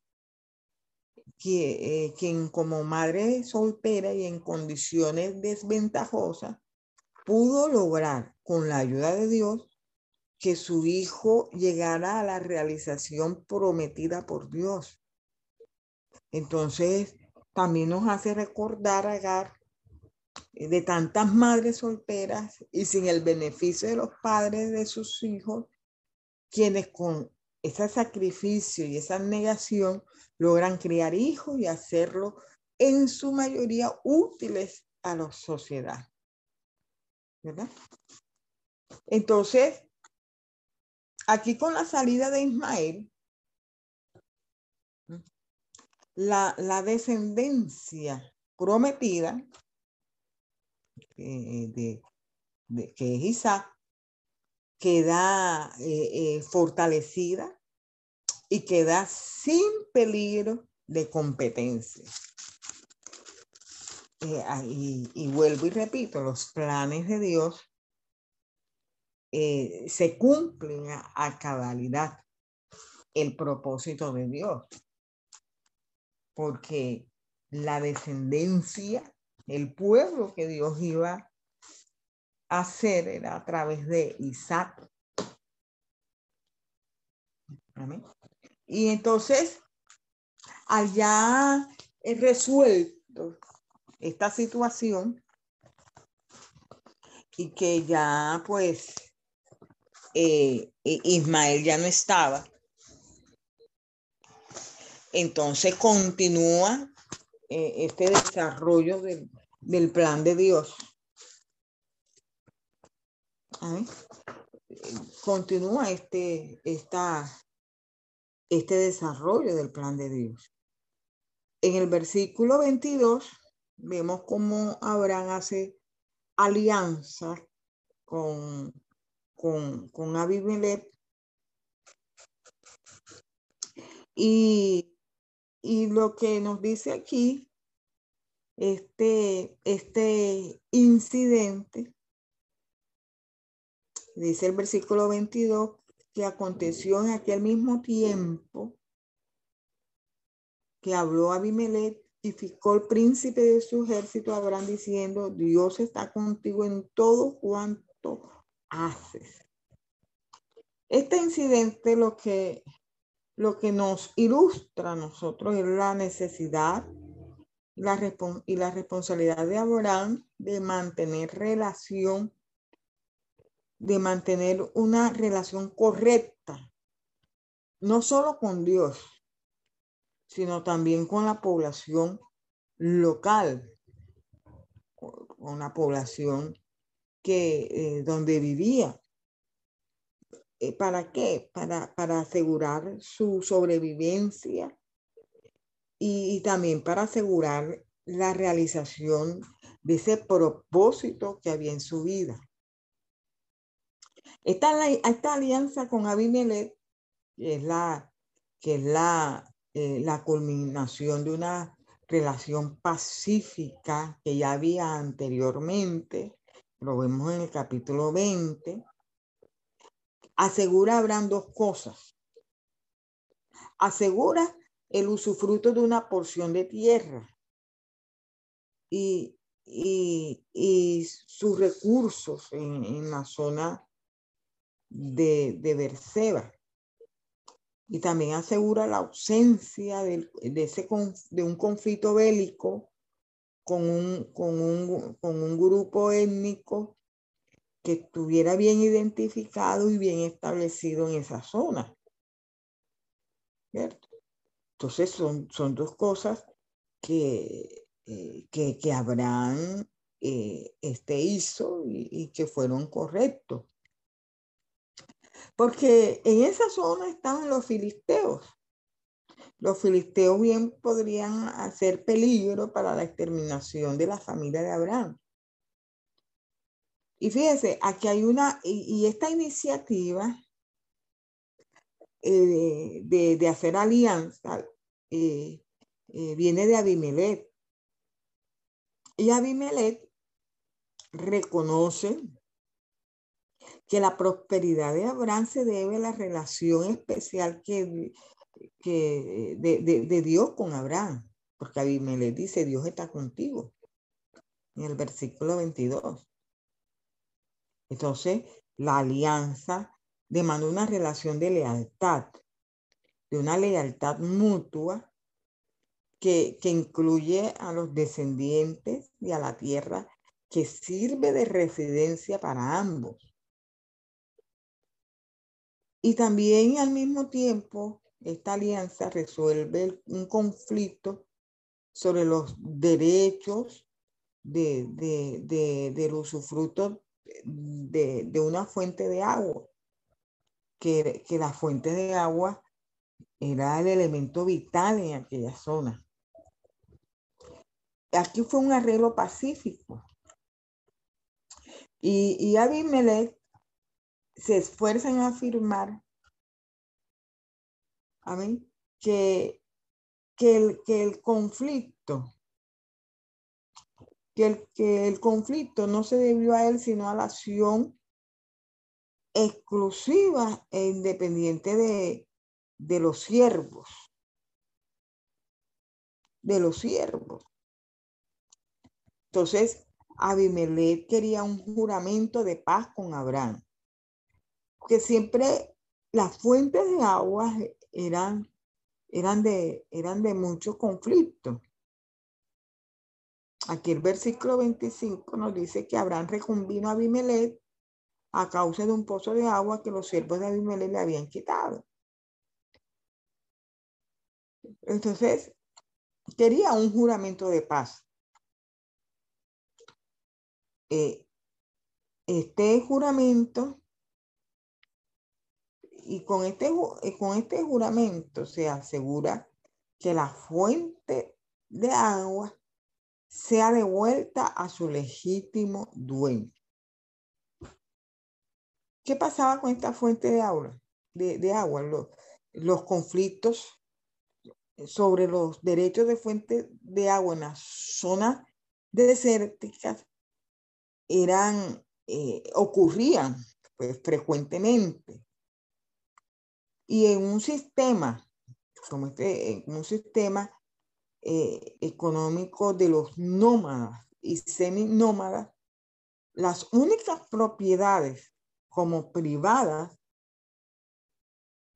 Speaker 2: que, eh, quien como madre soltera y en condiciones desventajosas pudo lograr con la ayuda de Dios que su hijo llegara a la realización prometida por Dios. Entonces, también nos hace recordar Agar eh, de tantas madres solteras y sin el beneficio de los padres de sus hijos, quienes con ese sacrificio y esa negación logran criar hijos y hacerlo en su mayoría útiles a la sociedad. ¿Verdad? Entonces, aquí con la salida de Ismael, la, la descendencia prometida, de, que es Isaac, queda eh, eh, fortalecida y queda sin peligro de competencia. Eh, y, vuelvo y repito, los planes de Dios se cumplen a, a cabalidad el propósito de Dios, porque la descendencia, el pueblo que Dios iba hacer era a través de Isaac. Y entonces, allá resuelto esta situación y que ya pues eh, Ismael ya no estaba. Entonces continúa eh, este desarrollo del plan de Dios. Continúa este, esta, este desarrollo del plan de Dios. En el versículo 22 vemos cómo Abraham hace alianza con, con, con Abimelech y, y lo que nos dice aquí, este, este incidente Dice el versículo 22 que aconteció en aquel mismo tiempo que habló Abimelech y ficó el príncipe de su ejército Abraham diciendo, Dios está contigo en todo cuanto haces. Este incidente lo que, lo que nos ilustra a nosotros es la necesidad la, y la responsabilidad de Abraham de mantener relación de mantener una relación correcta, no solo con Dios, sino también con la población local, con la población que, eh, donde vivía. Eh, ¿Para qué? Para, para asegurar su sobrevivencia y también para asegurar la realización de ese propósito que había en su vida. Esta, alianza con Abimelech, que es la, que es eh, la culminación de una relación pacífica que ya había anteriormente, lo vemos en el capítulo 20, asegura Abraham dos cosas. Asegura el usufruto de una porción de tierra y, y, sus recursos en, la zona de, de Berseba. Y también asegura la ausencia de, ese, de un conflicto bélico con un, con un, con un grupo étnico que estuviera bien identificado y bien establecido en esa zona. Entonces son, son dos cosas que, eh, que, que, Abraham eh, este hizo y, que fueron correctos. Porque en esa zona estaban los filisteos. Los filisteos bien podrían hacer peligro para la exterminación de la familia de Abraham. Y fíjese, aquí hay una, y, esta iniciativa eh, de, hacer alianza eh, eh, viene de Abimelech. Y Abimelech reconoce que la prosperidad de Abraham se debe a la relación especial que, que de, de, Dios con Abraham, porque Abimelech dice, Dios está contigo, en el versículo 22. Entonces, la alianza demanda una relación de lealtad, de una lealtad mutua que, que incluye a los descendientes y a la tierra que sirve de residencia para ambos. Y también al mismo tiempo, esta alianza resuelve un conflicto sobre los derechos de, de, de, del usufructo de, una fuente de agua, que, que la fuente de agua era el elemento vital en aquella zona. Aquí fue un arreglo pacífico. Y, y Abimelech se esfuerza en afirmar que, que, el, que el conflicto que el, que el conflicto no se debió a él, sino a la acción exclusiva e independiente de, de los siervos. De los siervos. Entonces, Abimelech quería un juramento de paz con Abraham. Que siempre las fuentes de agua eran, eran, de, eran de mucho conflicto. Aquí el versículo 25 nos dice que Abraham reconvino a Abimelech a causa de un pozo de agua que los siervos de Abimelech le habían quitado. Entonces, quería un juramento de paz. Eh, este juramento, y con este, eh, con este juramento se asegura que la fuente de agua sea devuelta a su legítimo dueño. ¿Qué pasaba con esta fuente de agua? De, agua, los, los conflictos sobre los derechos de fuente de agua en las zonas desérticas eran, eh, ocurrían pues, frecuentemente. Y en un sistema, como este, en un sistema eh, económico de los nómadas y seminómadas, las únicas propiedades como privadas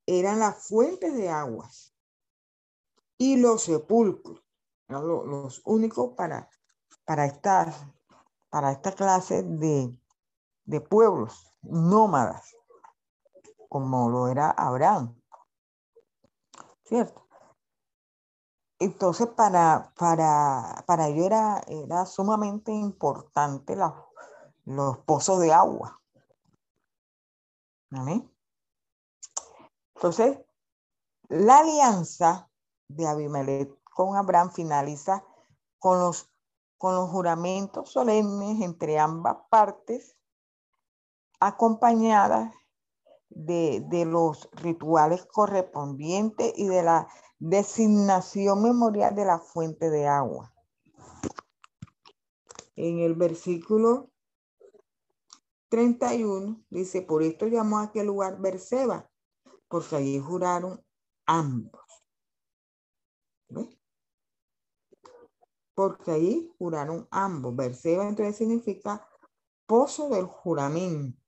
Speaker 2: eran las fuentes de aguas y los sepulcros, los, únicos para, para, para esta clase de, de pueblos nómadas, como lo era Abraham. ¿Cierto? Entonces, para, para, para ello era, era sumamente importante los pozos de agua. Entonces, la alianza de Abimelech con Abraham finaliza con los, con los juramentos solemnes entre ambas partes acompañadas de, de, los rituales correspondientes y de la designación memorial de la fuente de agua. En el versículo 31 dice, por esto llamó a aquel lugar Berseba, porque allí juraron ambos. Porque allí juraron ambos. Berseba entonces significa pozo del juramento.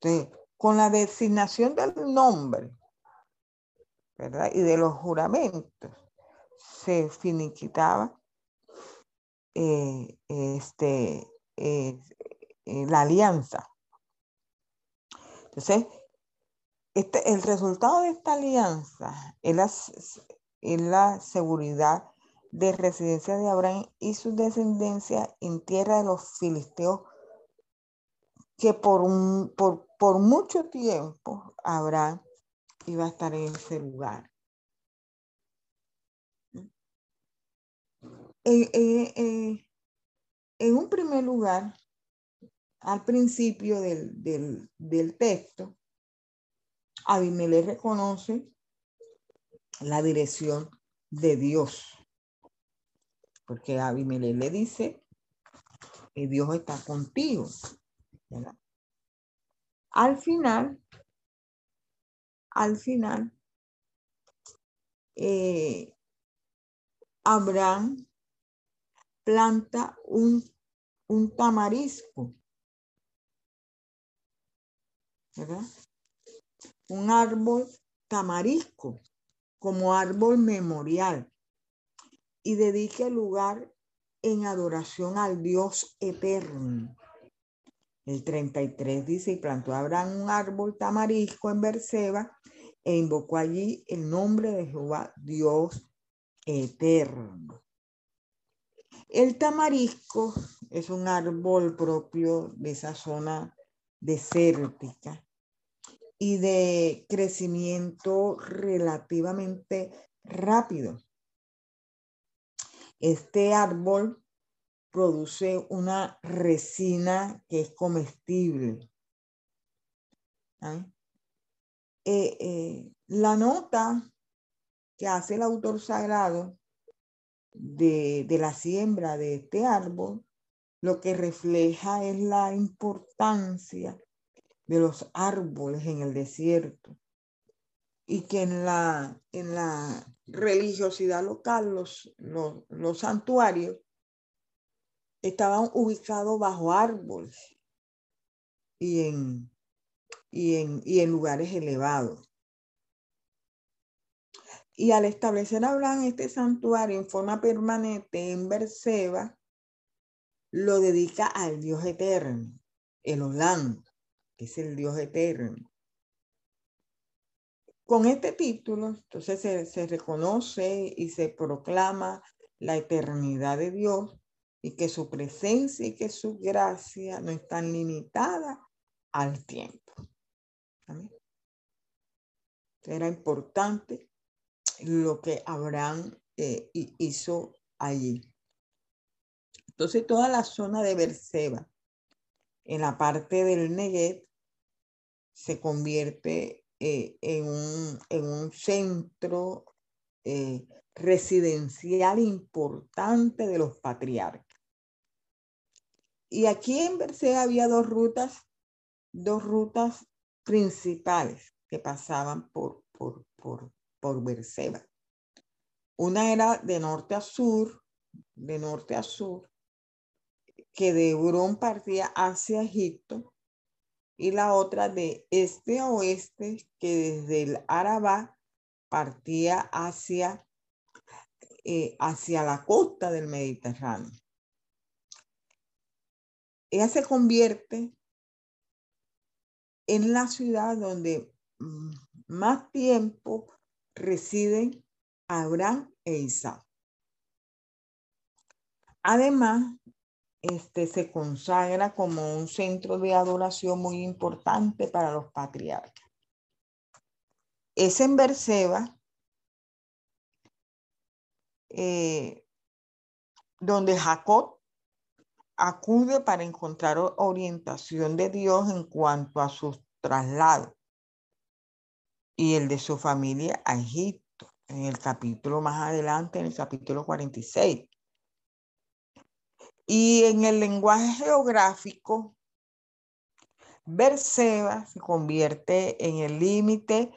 Speaker 2: Entonces, con la designación del nombre, ¿verdad? Y de los juramentos, se finiquitaba eh, este, eh, eh, la alianza. Entonces, este, el resultado de esta alianza es la, es la seguridad de residencia de Abraham y su descendencia en tierra de los filisteos, que por, un, por, por mucho tiempo Abraham iba a estar en ese lugar. En, en un primer lugar, al principio del, del, texto, Abimelech reconoce la dirección de Dios. Porque Abimelech le dice que Dios está contigo. Al final, al final, eh, Abraham planta un, un tamarisco ¿verdad? Un árbol tamarisco como árbol memorial y dedique el lugar en adoración al Dios eterno. El 33 dice, y plantó Abraham un árbol tamarisco en Berseba e invocó allí el nombre de Jehová, Dios eterno. El tamarisco es un árbol propio de esa zona desértica y de crecimiento relativamente rápido. Este árbol produce una resina que es comestible. ¿Ah? Eh, eh, la nota que hace el autor sagrado de, de la siembra de este árbol, lo que refleja es la importancia de los árboles en el desierto y que en la, en la religiosidad local los, los, santuarios estaban ubicados bajo árboles y en, y en, y en lugares elevados. Y al establecer Abraham este santuario en forma permanente en Berseba, lo dedica al Dios eterno, el Olam, que es el Dios eterno. Con este título, entonces se, reconoce y se proclama la eternidad de Dios y que su presencia y que su gracia no están limitadas al tiempo. Era importante lo que Abraham eh, hizo allí. Entonces toda la zona de Berseba, en la parte del Negev, se convierte eh, en, un, centro eh, residencial importante de los patriarcas. Y aquí en Berseba había dos rutas, dos rutas principales que pasaban por, por, por, por Berseba. Una era de norte a sur, de norte a sur, que de Hebrón partía hacia Egipto y la otra de este a oeste que desde el Arabá partía hacia, eh, hacia la costa del Mediterráneo. Ella se convierte en la ciudad donde mm, más tiempo residen Abraham e Isaac. Además, este, se consagra como un centro de adoración muy importante para los patriarcas. Es en Berseba eh, donde Jacob acude para encontrar orientación de Dios en cuanto a su traslado y el de su familia a Egipto, en el capítulo más adelante, en el capítulo 46. Y en el lenguaje geográfico, Berseba se convierte en el límite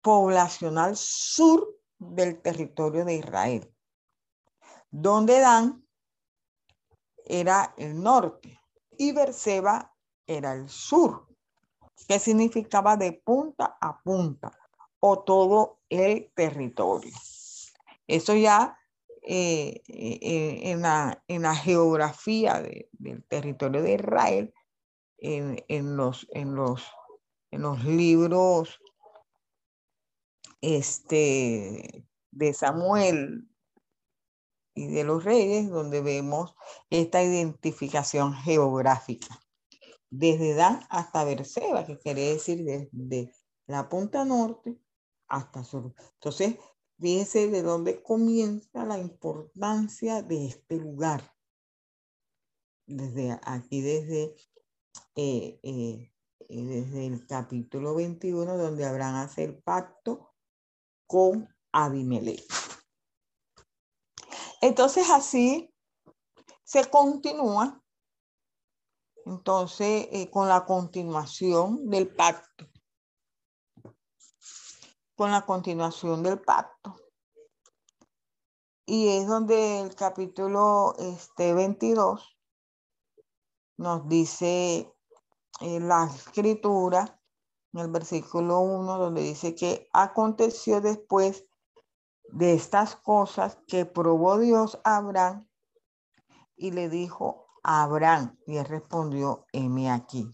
Speaker 2: poblacional sur del territorio de Israel, donde Dan era el norte y Berseba era el sur, que significaba de punta a punta o todo el territorio. Eso ya eh, eh, en, la, en, la, geografía del territorio de Israel, en, en, los, en, los, en los libros este, de Samuel y de los reyes, donde vemos esta identificación geográfica, desde Dan hasta Berseba, que quiere decir desde la punta norte hasta sur. Entonces, fíjense de dónde comienza la importancia de este lugar. Desde aquí, desde, eh, eh, eh, desde el capítulo 21, donde habrán hacer el pacto con Abimelech. Entonces así se continúa, entonces, eh, con la continuación del pacto. Con la continuación del pacto. Y es donde el capítulo este, 22 nos dice eh, la escritura, en el versículo 1, donde dice que aconteció después de estas cosas que probó Dios a Abraham y le dijo a Abraham, y él respondió, heme aquí.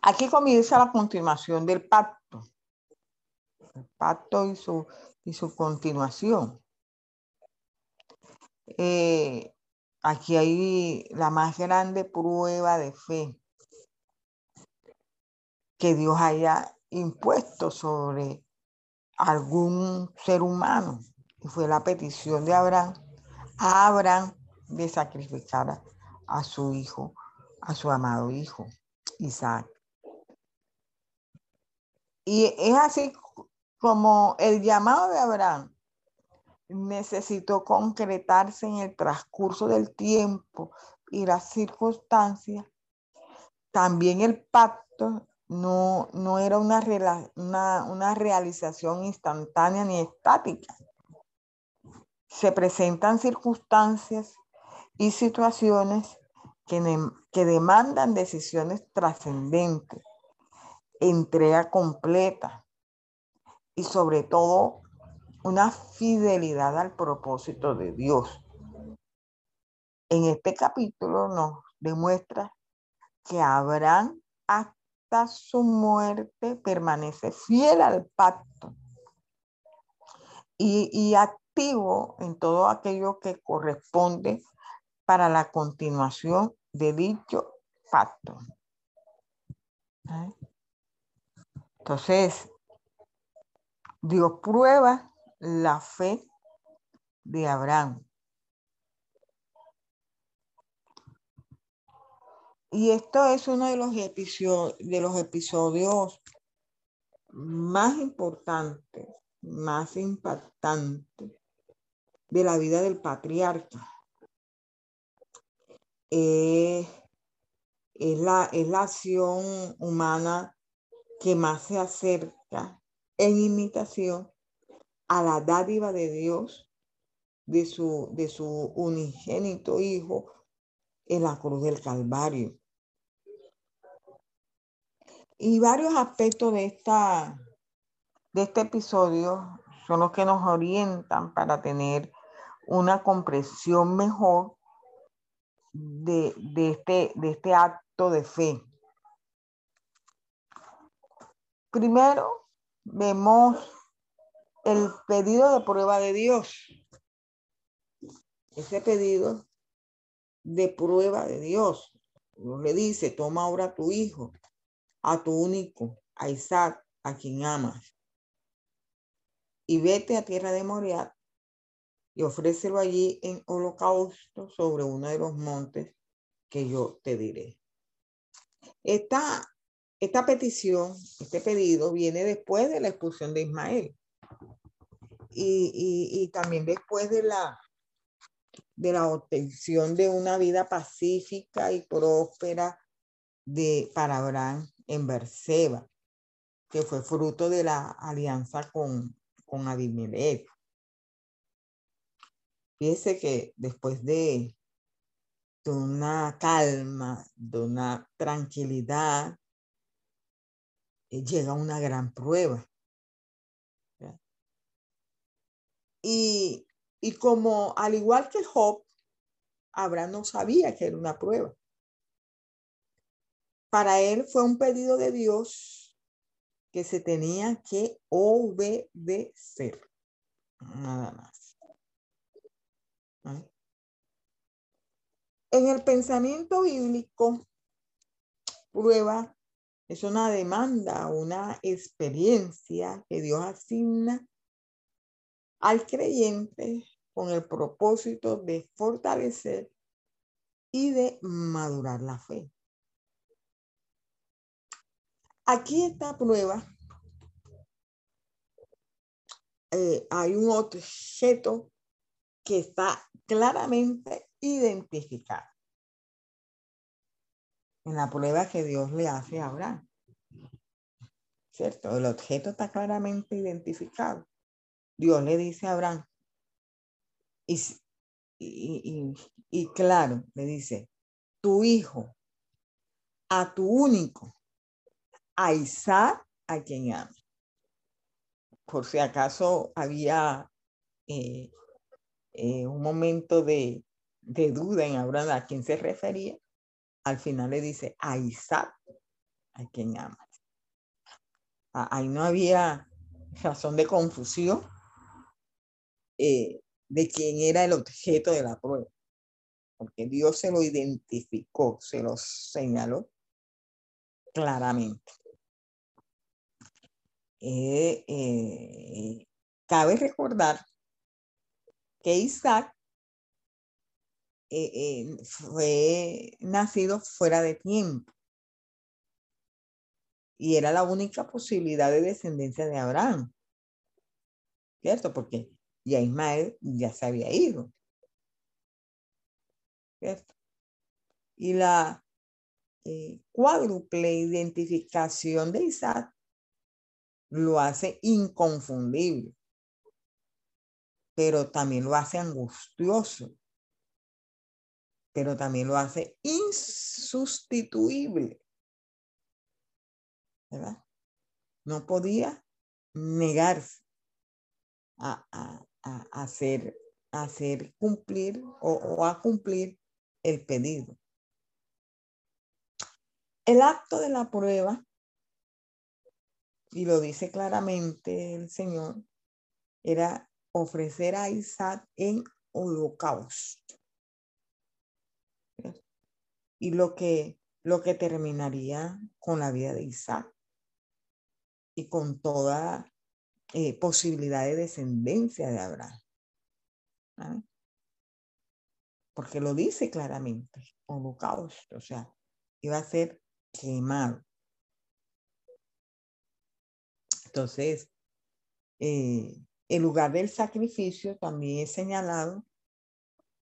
Speaker 2: Aquí comienza la continuación del pacto, el pacto y su, y su continuación. Eh, aquí hay la más grande prueba de fe que Dios haya impuesto sobre algún ser humano. Y fue la petición de Abraham a Abraham de sacrificar a su hijo, a su amado hijo, Isaac. Y es así como el llamado de Abraham necesitó concretarse en el transcurso del tiempo y las circunstancias, también el pacto no, no era una, una, realización instantánea ni estática. Se presentan circunstancias y situaciones que, que demandan decisiones trascendentes, entrega completa y sobre todo una fidelidad al propósito de Dios. En este capítulo nos demuestra que Abraham su muerte permanece fiel al pacto y, activo en todo aquello que corresponde para la continuación de dicho pacto. ¿Eh? Entonces, Dios prueba la fe de Abraham. Y esto es uno de los, episodios, de los episodios más importantes, más impactantes de la vida del patriarca. es, la, es la acción humana que más se acerca en imitación a la dádiva de Dios, de su, de su unigénito Hijo en la cruz del Calvario. Y varios aspectos de, esta, de este episodio son los que nos orientan para tener una comprensión mejor de, este, de este acto de fe. Primero, vemos el pedido de prueba de Dios. Ese pedido de prueba de Dios. Dios le dice, toma ahora tu hijo, a tu único, a Isaac, a quien amas, y vete a tierra de Moriah y ofrécelo allí en holocausto sobre uno de los montes que yo te diré. Esta, esta petición, este pedido viene después de la expulsión de Ismael y, y, también después de la, de la obtención de una vida pacífica y próspera de, para Abraham en Berseba, que fue fruto de la alianza con, con Abimelech. Fíjese que después de, de una calma, de una tranquilidad, eh, llega una gran prueba. Y, y como al igual que Job, Abraham no sabía que era una prueba. Para él fue un pedido de Dios que se tenía que obedecer. Nada más. En el pensamiento bíblico, prueba es una demanda, una experiencia que Dios asigna al creyente con el propósito de fortalecer y de madurar la fe. Aquí esta prueba. Eh, hay un objeto que está claramente identificado en la prueba que Dios le hace a Abraham. ¿Cierto? El objeto está claramente identificado. Dios le dice a Abraham, y, y, y, claro, le dice, tu hijo, a tu único, a Isaac, a quien ama. Por si acaso había eh, eh, un momento de, duda en Abraham a quién se refería, al final le dice a Isaac, a quien ama. Ahí no había razón de confusión eh, de quién era el objeto de la prueba, porque Dios se lo identificó, se lo señaló claramente. Eh, cabe recordar que Isaac eh, eh, fue nacido fuera de tiempo y era la única posibilidad de descendencia de Abraham, ¿cierto? Porque ya Ismael ya se había ido, ¿cierto? Y la eh, cuádruple identificación de Isaac lo hace inconfundible pero también lo hace angustioso, pero también lo hace insustituible. ¿Verdad? No podía negarse a, hacer, hacer cumplir o a cumplir el pedido. El acto de la prueba, y lo dice claramente el Señor, era ofrecer a Isaac en holocausto. Y lo que, lo que terminaría con la vida de Isaac y con toda eh, posibilidad de descendencia de Abraham. Porque lo dice claramente, holocausto, o sea, iba a ser quemado. Entonces, eh, el lugar del sacrificio también es señalado,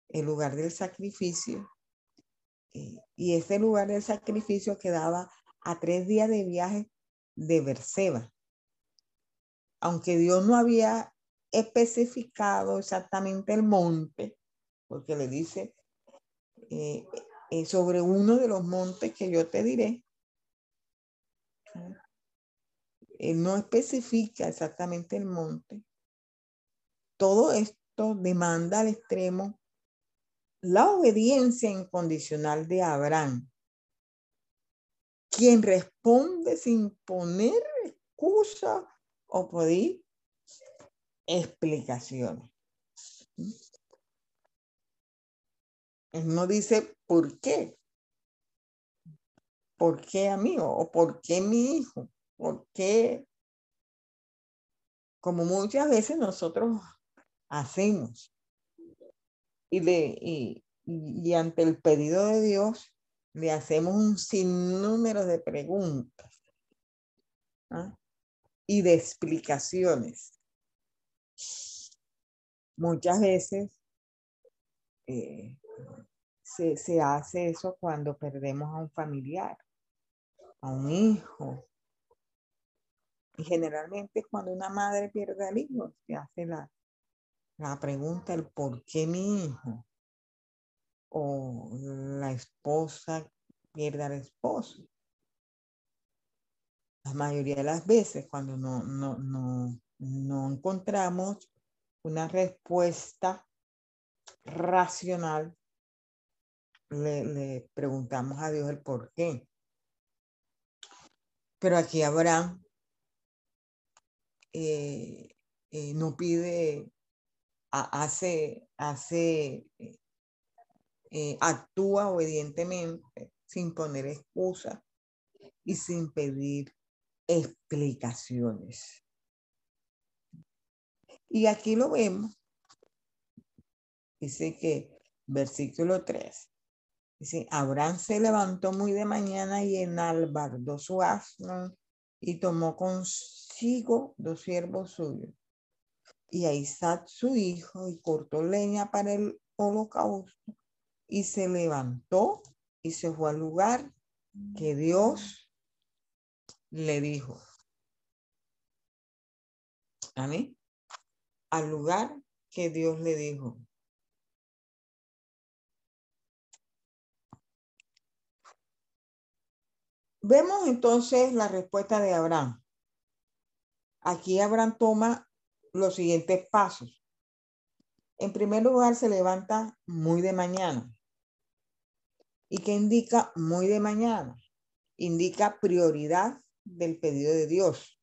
Speaker 2: el lugar del sacrificio, eh, y ese lugar del sacrificio quedaba a tres días de viaje de Berseba. Aunque Dios no había especificado exactamente el monte, porque le dice eh, sobre uno de los montes que yo te diré, él no especifica exactamente el monte, todo esto demanda al extremo la obediencia incondicional de Abraham, quien responde sin poner excusa o pedir explicaciones. Él no dice por qué. ¿Por qué a mí? ¿O por qué mi hijo? ¿Por qué? Como muchas veces nosotros hacemos. y, y, y ante el pedido de Dios le hacemos un sinnúmero de preguntas ¿ah? y de explicaciones. Muchas veces eh, se, se hace eso cuando perdemos a un familiar, a un hijo. Y generalmente cuando una madre pierde al hijo, se hace la, la pregunta, el por qué mi hijo o la esposa pierde al esposo. La mayoría de las veces cuando no, no, no, no encontramos una respuesta racional, le, le, preguntamos a Dios el por qué. Pero aquí Abraham eh, eh, no pide, hace, hace eh, actúa obedientemente sin poner excusa y sin pedir explicaciones. Y aquí lo vemos. Dice que, versículo 3, dice, Abraham se levantó muy de mañana y enalbardó su asno y tomó consigo dos siervos suyos y a Isaac su hijo y cortó leña para el holocausto y se levantó y se fue al lugar que Dios le dijo. Amén. Al lugar que Dios le dijo. Vemos entonces la respuesta de Abraham. Aquí Abraham toma los siguientes pasos. En primer lugar, se levanta muy de mañana. ¿Y qué indica muy de mañana? Indica prioridad del pedido de Dios.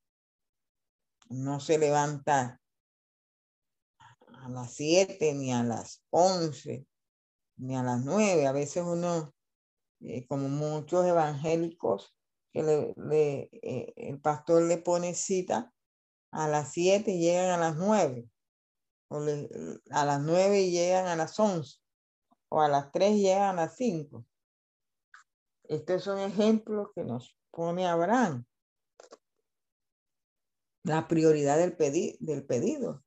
Speaker 2: No se levanta a las 7, ni a las 11, ni a las 9. A veces uno, eh, como muchos evangélicos, que eh, el pastor le pone cita a las 7 y llegan a las 9. O a las 9 y llegan a las 11. O a las 3 llegan a las 5. Este es un ejemplo que nos pone Abraham. La prioridad del, del pedido.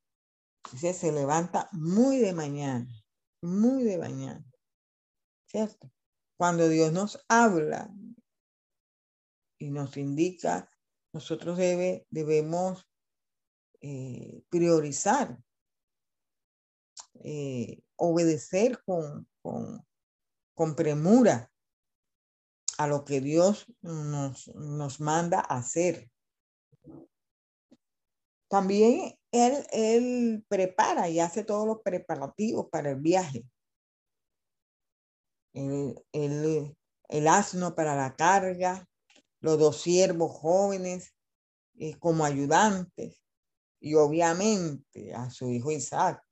Speaker 2: Dice, se levanta muy de mañana, muy de mañana. ¿Cierto? Cuando Dios nos habla y nos indica, nosotros debe, debemos eh, priorizar, eh, obedecer con, con, con premura a lo que Dios nos, nos manda hacer. También él, él prepara y hace todos los preparativos para el viaje. El, el, asno para la carga, los dos siervos jóvenes eh, como ayudantes y obviamente a su hijo Isaac.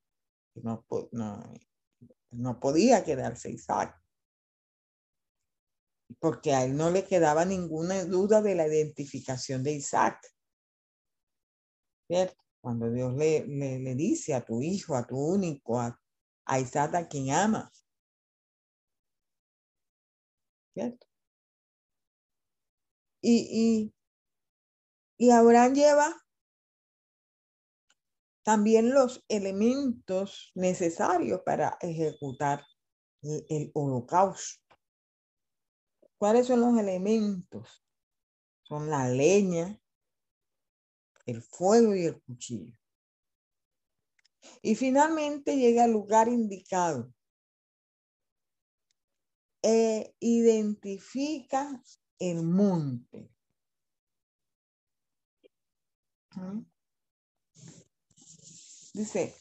Speaker 2: No, no, no podía quedarse Isaac porque a él no le quedaba ninguna duda de la identificación de Isaac. ¿Cierto? Cuando Dios le, le, dice a tu hijo, a tu único, a, Isaac a quien amas. ¿Cierto? Y, y Abraham lleva también los elementos necesarios para ejecutar el holocausto. ¿Cuáles son los elementos? Son la leña, el fuego y el cuchillo. Y finalmente llega al lugar indicado. E identifica el monte. ¿Mm? Dice,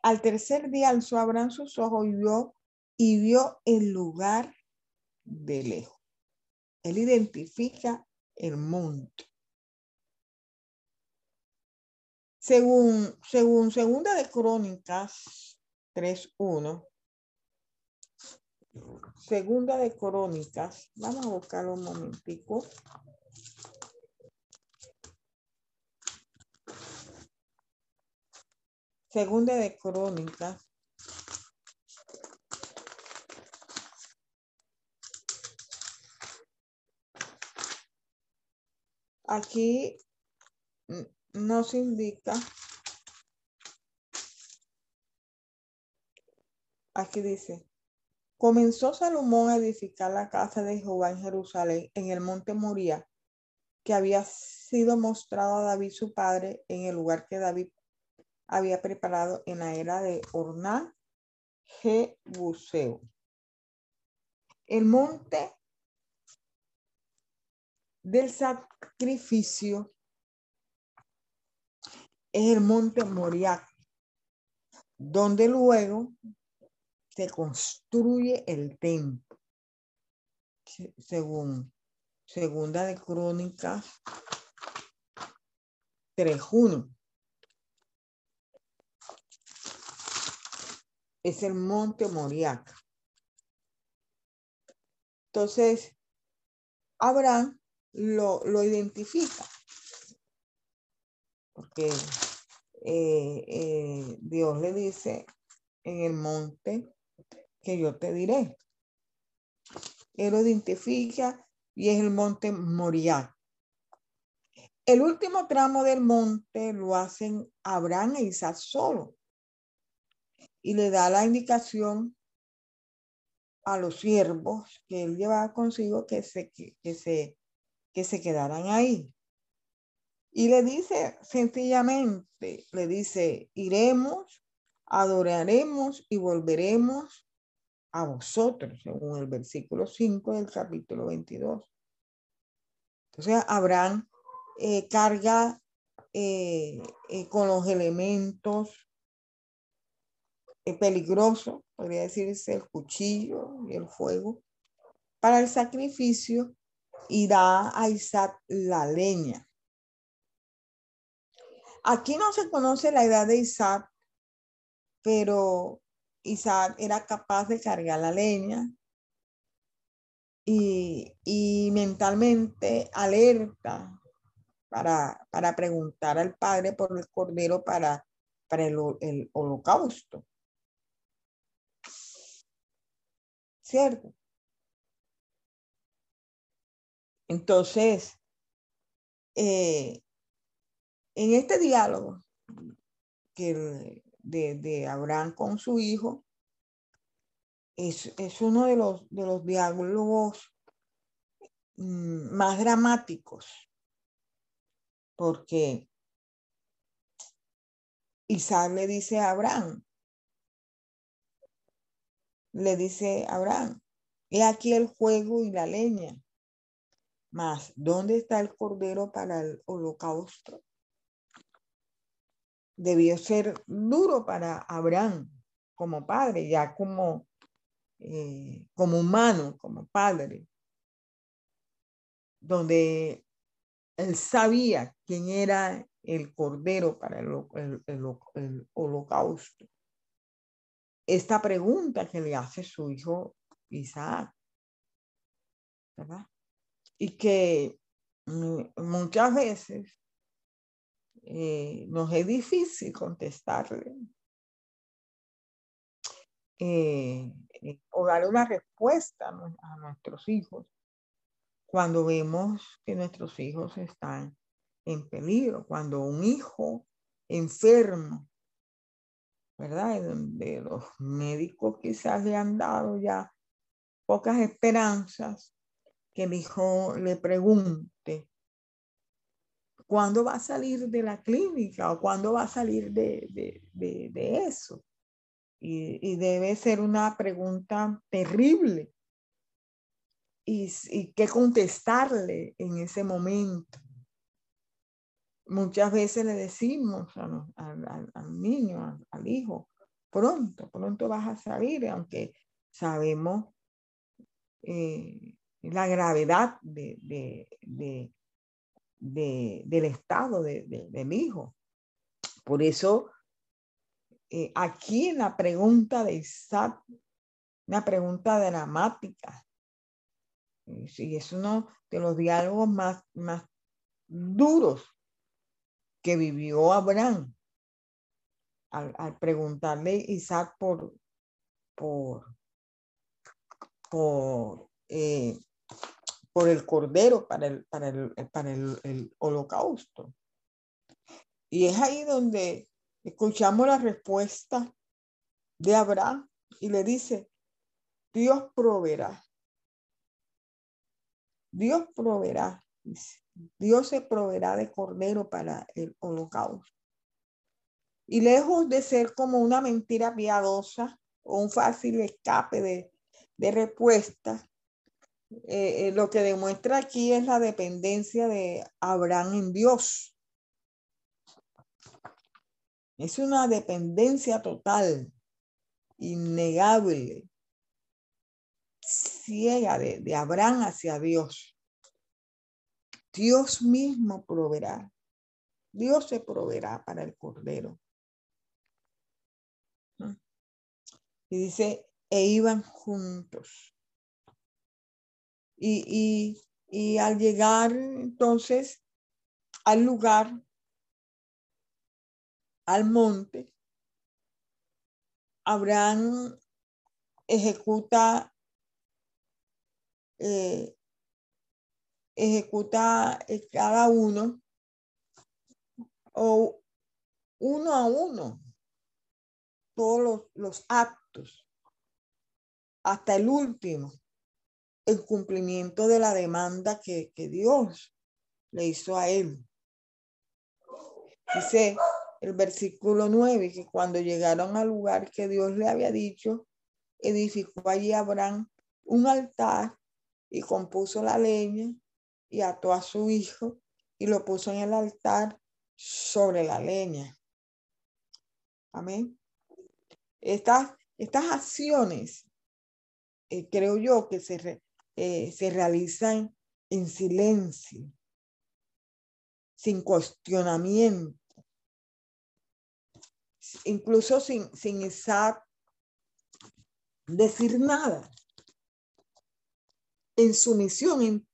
Speaker 2: al tercer día alzó Abraham sus ojos y vio, y vio el lugar de lejos. Él identifica el monte. Según, según Segunda de Crónicas 3.1, Segunda de Crónicas, vamos a buscarlo un momentico. Segunda de Crónica. Aquí nos indica, aquí dice, comenzó Salomón a edificar la casa de Jehová en Jerusalén, en el monte Moría, que había sido mostrado a David su padre en el lugar que David había preparado en la era de Orná Jebuseo. El monte del sacrificio es el monte Moriah, donde luego se construye el templo, según segunda de Crónicas 3.1. Es el monte Moriah. Entonces, Abraham lo, lo identifica. Porque eh, eh, Dios le dice en el monte que yo te diré. Él lo identifica y es el monte Moriah. El último tramo del monte lo hacen Abraham e Isaac solo. Y le da la indicación a los siervos que él llevaba consigo que se, que se que se quedaran ahí. Y le dice sencillamente, le dice, iremos, adoraremos y volveremos a vosotros, según el versículo 5 del capítulo 22. Entonces, Abraham eh, carga eh, eh, con los elementos peligrosos, podría decirse el cuchillo y el fuego, para el sacrificio y da a Isaac la leña. Aquí no se conoce la edad de Isaac, pero Isaac era capaz de cargar la leña y, mentalmente alerta para, para, preguntar al padre por el cordero para, para el holocausto. ¿Cierto? Entonces, eh, en este diálogo que de, Abraham con su hijo, es, uno de los, de los diálogos mm, más dramáticos, porque Isaac le dice a Abraham, le dice Abraham, he aquí el fuego y la leña, más, ¿dónde está el cordero para el holocausto? Debió ser duro para Abraham como padre, ya como, eh, como humano, como padre, donde él sabía quién era el cordero para el holocausto. Esta pregunta que le hace su hijo Isaac, ¿verdad? y que muchas veces eh, nos es difícil contestarle eh, eh, o dar una respuesta a nuestros hijos cuando vemos que nuestros hijos están en peligro, cuando un hijo enfermo, ¿verdad? Donde los médicos quizás le han dado ya pocas esperanzas, que el hijo le pregunte, ¿cuándo va a salir de la clínica o cuándo va a salir de, eso? Y, debe ser una pregunta terrible. Y, y qué contestarle en ese momento. Muchas veces le decimos al niño, al hijo, pronto, pronto vas a salir, aunque sabemos eh, la gravedad de, del estado de, mi hijo. Por eso, eh, aquí en la pregunta de Isaac, una pregunta dramática, y es uno de los diálogos más, más duros que vivió Abraham al, preguntarle Isaac por, por, eh, por el cordero para el, para el, para el holocausto. Y es ahí donde escuchamos la respuesta de Abraham y le dice, Dios proveerá. Dios proveerá. Dios se proveerá de cordero para el holocausto. Y lejos de ser como una mentira piadosa o un fácil escape de, de respuesta, eh, eh, lo que demuestra aquí es la dependencia de Abraham en Dios. Es una dependencia total, innegable, ciega de, de Abraham hacia Dios. Dios mismo proveerá. Dios se proveerá para el cordero. Y dice, e iban juntos. Y, y, y al llegar entonces al lugar, al monte, Abraham ejecuta, eh, ejecuta eh, cada uno o uno a uno todos los, actos hasta el último el cumplimiento de la demanda que, que Dios le hizo a él. Dice el versículo 9 que cuando llegaron al lugar que Dios le había dicho, edificó allí Abraham un altar y compuso la leña y ató a su hijo y lo puso en el altar sobre la leña. Amén. Estas, estas acciones, eh, creo yo que se, eh, se realizan en silencio, sin cuestionamiento, incluso sin, sin decir nada, en sumisión, en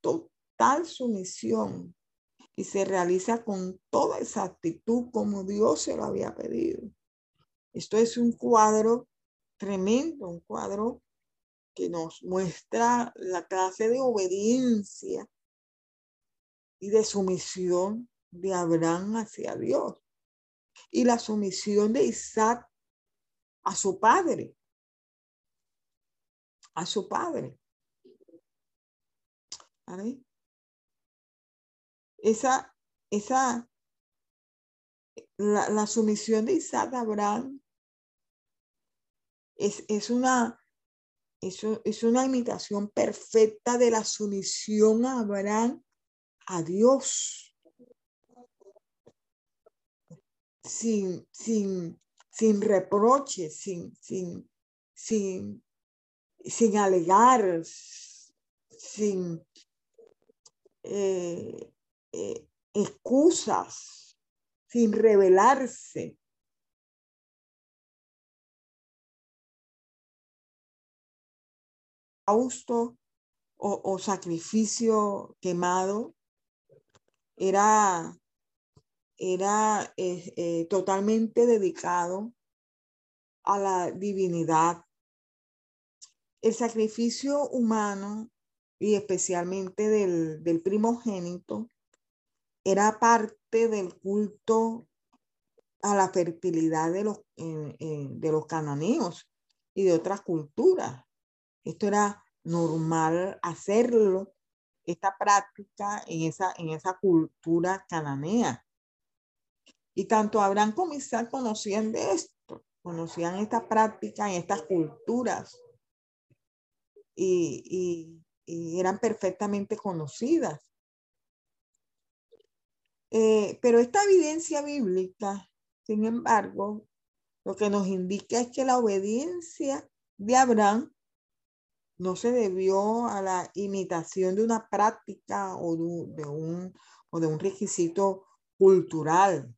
Speaker 2: total sumisión, y se realiza con toda esa actitud como Dios se lo había pedido. Esto es un cuadro tremendo, un cuadro que nos muestra la clase de obediencia y de sumisión de Abraham hacia Dios y la sumisión de Isaac a su padre, a su padre. Esa, esa, la, la, sumisión de Isaac a Abraham es, es una eso es una imitación perfecta de la sumisión a Abraham a Dios. Sin, sin, sin reproches, sin, sin, sin, sin alegar, sin eh, eh, excusas, sin rebelarse. holocausto o, sacrificio quemado era, era eh, eh, totalmente dedicado a la divinidad. El sacrificio humano y especialmente del, del primogénito era parte del culto a la fertilidad de los, de los cananeos y de otras culturas. Esto era normal hacerlo, esta práctica en esa, en esa cultura cananea. Y tanto Abraham como Isaac conocían de esto, conocían esta práctica en estas culturas y, eran perfectamente conocidas. Eh, pero esta evidencia bíblica, sin embargo, lo que nos indica es que la obediencia de Abraham no se debió a la imitación de una práctica o de un, o de un requisito cultural,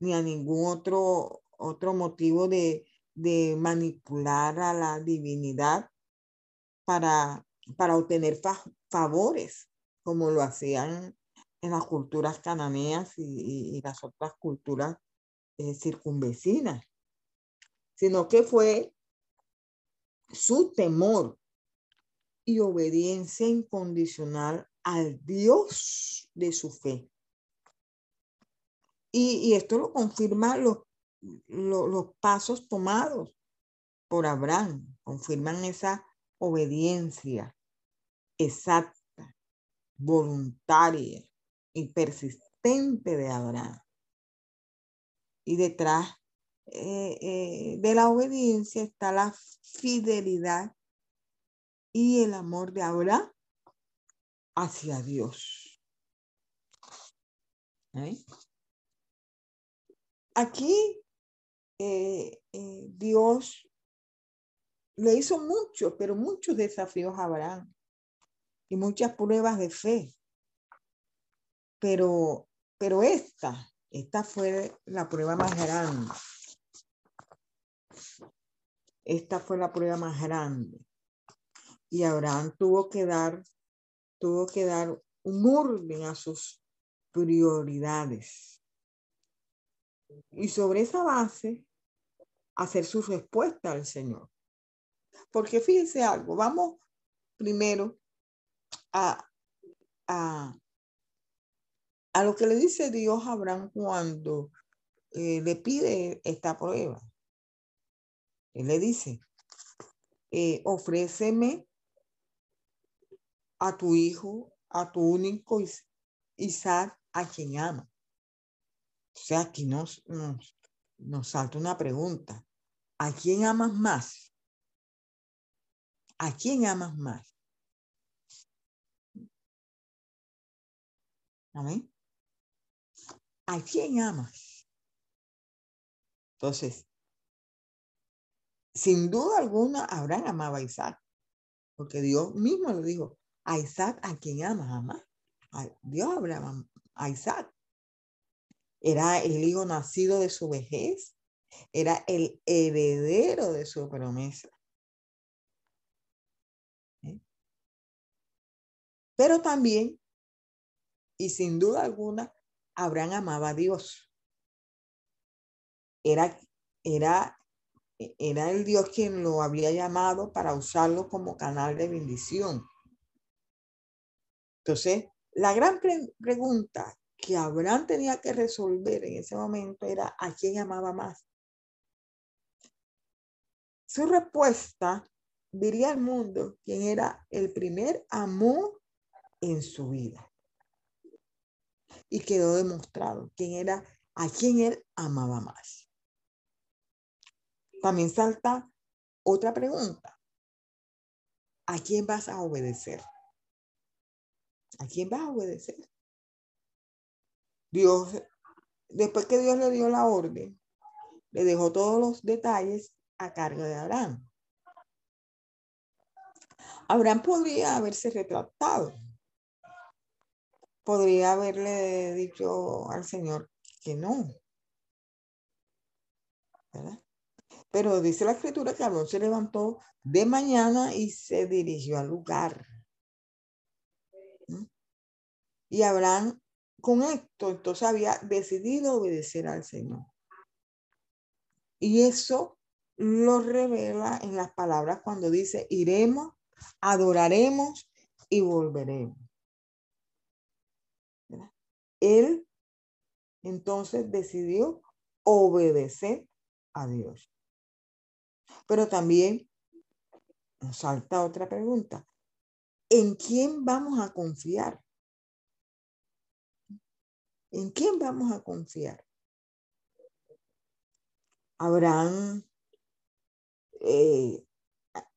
Speaker 2: ni a ningún otro, otro motivo de, manipular a la divinidad para, para obtener favores, como lo hacían en las culturas cananeas y, las otras culturas eh, circunvecinas, sino que fue su temor y obediencia incondicional al Dios de su fe. Y, esto lo confirman los, los, pasos tomados por Abraham, confirman esa obediencia exacta, voluntaria y persistente de Abraham. Y detrás eh, eh, de la obediencia está la fidelidad y el amor de Abraham hacia Dios. ¿Eh? Aquí Dios le hizo mucho, pero muchos desafíos a Abraham y muchas pruebas de fe. Pero, pero esta, esta fue la prueba más grande. Esta fue la prueba más grande. Y Abraham tuvo que dar, tuvo que dar un orden a sus prioridades y sobre esa base hacer su respuesta al Señor. Porque fíjense algo, vamos primero a, a, a lo que le dice Dios a Abraham cuando eh, le pide esta prueba. Él le dice, eh, ofréceme a tu hijo, a tu único Isaac, a quien ama. O sea, aquí nos, nos, salta una pregunta. ¿A quién amas más? ¿A quién amas más? Amén. ¿A quién amas? Entonces, sin duda alguna, Abraham amaba a Isaac, porque Dios mismo le dijo, a Isaac a quien amas, ama. Dios Abraham a Isaac. Era el hijo nacido de su vejez. Era el heredero de su promesa. ¿Eh? Pero también, y sin duda alguna, Abraham amaba a Dios. Era, era, era el Dios quien lo había llamado para usarlo como canal de bendición. Entonces, la gran pregunta que Abraham tenía que resolver en ese momento era a quién amaba más. Su respuesta diría al mundo quién era el primer amor en su vida. Y quedó demostrado quién era a quién él amaba más. También salta otra pregunta. ¿A quién vas a obedecer? ¿A quién vas a obedecer? Dios, después que Dios le dio la orden, le dejó todos los detalles a cargo de Abraham. Abraham podría haberse retratado. Podría haberle dicho al Señor que no. ¿verdad? Pero dice la escritura que Abraham se levantó de mañana y se dirigió al lugar. Y Abraham con esto, entonces había decidido obedecer al Señor. Y eso lo revela en las palabras cuando dice, iremos, adoraremos y volveremos. Él entonces decidió obedecer a Dios. Pero también nos salta otra pregunta. ¿En quién vamos a confiar? ¿En quién vamos a confiar? Abraham eh,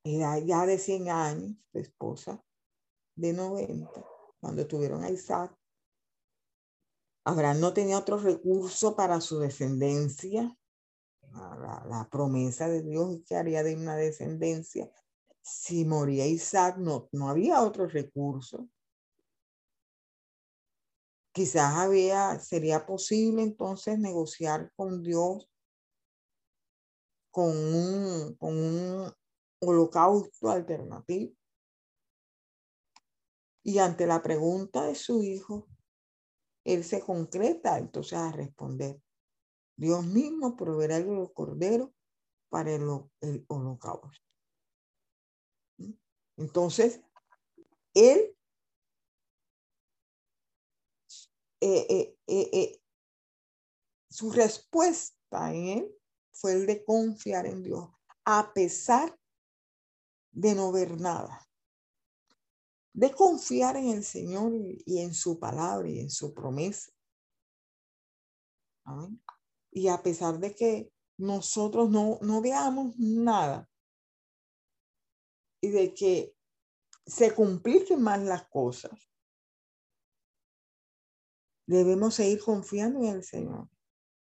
Speaker 2: era ya de 100 años, esposa de 90, cuando tuvieron a Isaac. Abraham no tenía otro recurso para su descendencia. La, promesa de Dios que haría de una descendencia. Si moría Isaac, no, no había otro recurso quizás había, sería posible entonces negociar con Dios con un, con un holocausto alternativo. Y ante la pregunta de su hijo, él se concreta entonces a responder. Dios mismo proveerá el cordero para el, el holocausto. Entonces, él eh, eh, eh, su respuesta en él fue el de confiar en Dios, a pesar de no ver nada. De confiar en el Señor y en su palabra y en su promesa. Y a pesar de que nosotros no, no veamos nada y de que se compliquen más las cosas, debemos seguir confiando en el Señor.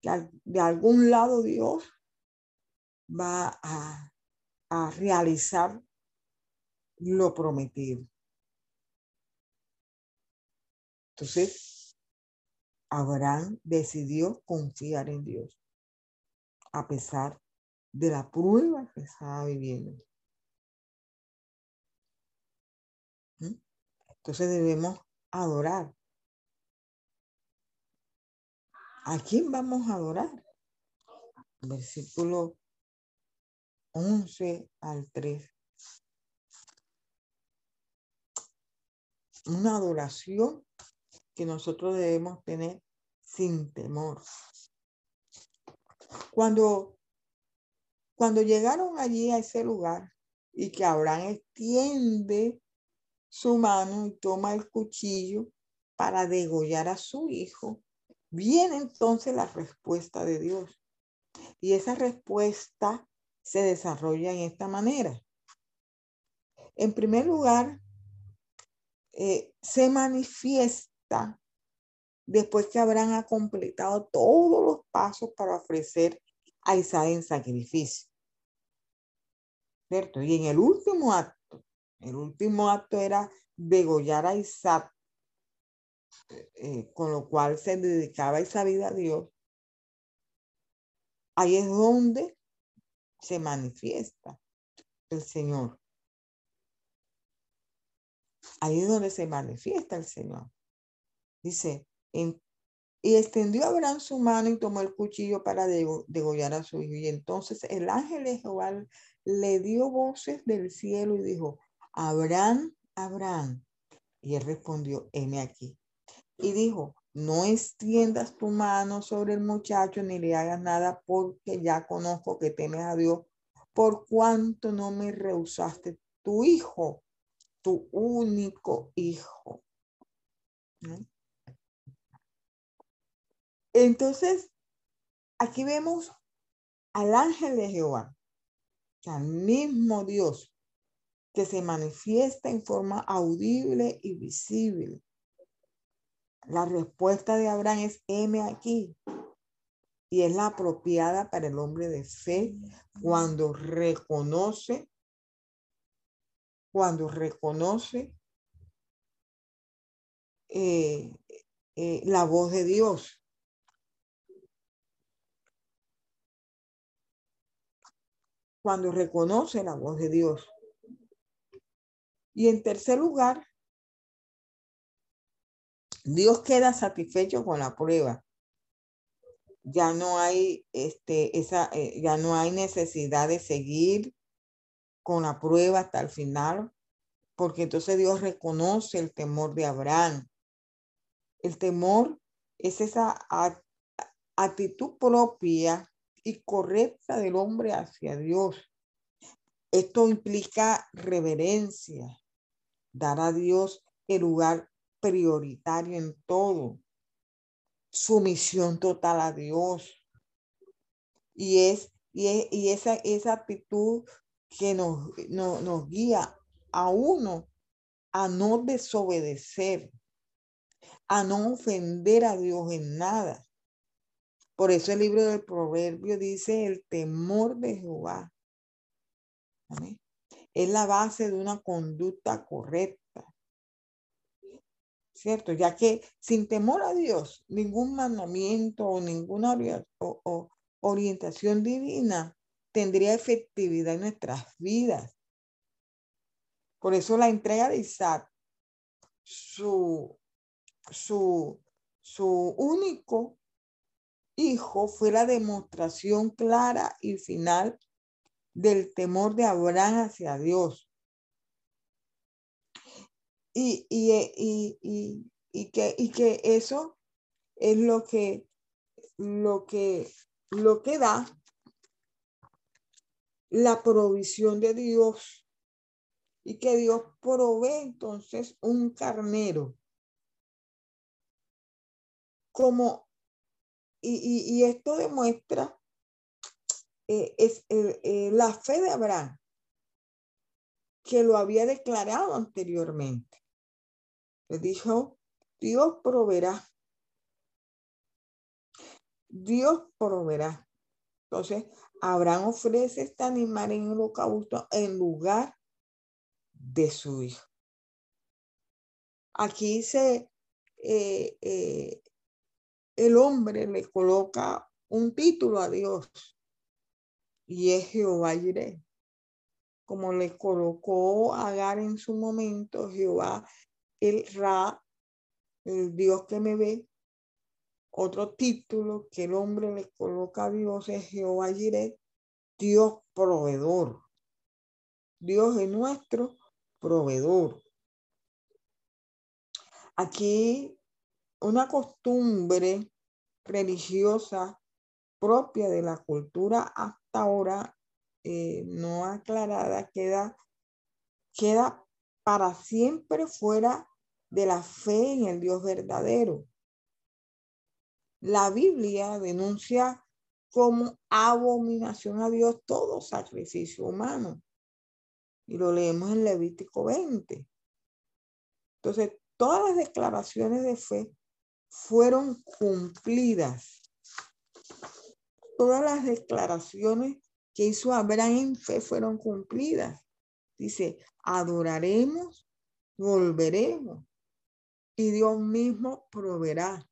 Speaker 2: Que de algún lado Dios va a, a realizar lo prometido. Entonces, Abraham decidió confiar en Dios, a pesar de la prueba que estaba viviendo. ¿Mm? Entonces debemos adorar. ¿A quién vamos a adorar? Versículo 11 al 3. Una adoración que nosotros debemos tener sin temor. Cuando, cuando llegaron allí a ese lugar y que Abraham extiende su mano y toma el cuchillo para degollar a su hijo, viene entonces la respuesta de Dios. Y esa respuesta se desarrolla en esta manera. En primer lugar, eh, se manifiesta después que Abraham ha completado todos los pasos para ofrecer a Isaac en sacrificio. ¿Cierto? Y en el último acto, el último acto era degollar a Isaac, eh, con lo cual se dedicaba esa vida a Dios. Ahí es donde se manifiesta el Señor. Ahí es donde se manifiesta el Señor. Dice, y extendió Abraham su mano y tomó el cuchillo para degollar a su hijo. Y entonces el ángel de Jehová le dio voces del cielo y dijo, Abraham, Abraham. Y él respondió, heme aquí. Y dijo, no extiendas tu mano sobre el muchacho ni le hagas nada porque ya conozco que temes a Dios, por cuanto no me rehusaste tu hijo, tu único hijo. Entonces, aquí vemos al ángel de Jehová, al mismo Dios que se manifiesta en forma audible y visible la respuesta de Abraham es M aquí. Y es la apropiada para el hombre de fe cuando reconoce, cuando reconoce eh, eh, la voz de Dios. Cuando reconoce la voz de Dios. Y en tercer lugar, Dios queda satisfecho con la prueba. Ya no hay este, esa, eh, ya no hay necesidad de seguir con la prueba hasta el final, porque entonces Dios reconoce el temor de Abraham. El temor es esa actitud propia y correcta del hombre hacia Dios. Esto implica reverencia, dar a Dios el lugar prioritario en todo, sumisión total a Dios. Y es, y, esa, esa actitud que nos, nos guía a uno a no desobedecer, a no ofender a Dios en nada. Por eso el libro del proverbio dice el temor de Jehová. Es la base de una conducta correcta. ¿cierto? Ya que sin temor a Dios, ningún mandamiento o ninguna orientación divina tendría efectividad en nuestras vidas. Por eso la entrega de Isaac, su, su, su único hijo, fue la demostración clara y final del temor de Abraham hacia Dios. Y, y, y, que, y que eso es lo que, lo que, lo que da la provisión de Dios. Y que Dios provee entonces un carnero. Como y, esto demuestra eh, es eh, eh, la fe de Abraham que lo había declarado anteriormente. Le dijo, Dios proveerá. Dios proveerá. Entonces, Abraham ofrece este animal en holocausto en lugar de su hijo. Aquí se, el hombre le coloca un título a Dios y es Jehová Jireh. Como le colocó Agar en su momento, Jehová, el Ra, el Dios que me ve. Otro título que el hombre le coloca a Dios es Jehová Jireh, Dios proveedor. Dios es nuestro proveedor. Aquí una costumbre religiosa propia de la cultura hasta ahora eh, no aclarada queda, queda para siempre fuera de la fe en el Dios verdadero. La Biblia denuncia como abominación a Dios todo sacrificio humano. Y lo leemos en Levítico 20. Entonces, todas las declaraciones de fe fueron cumplidas. Todas las declaraciones que hizo Abraham en fe fueron cumplidas. Dice, adoraremos, volveremos y Dios mismo proveerá.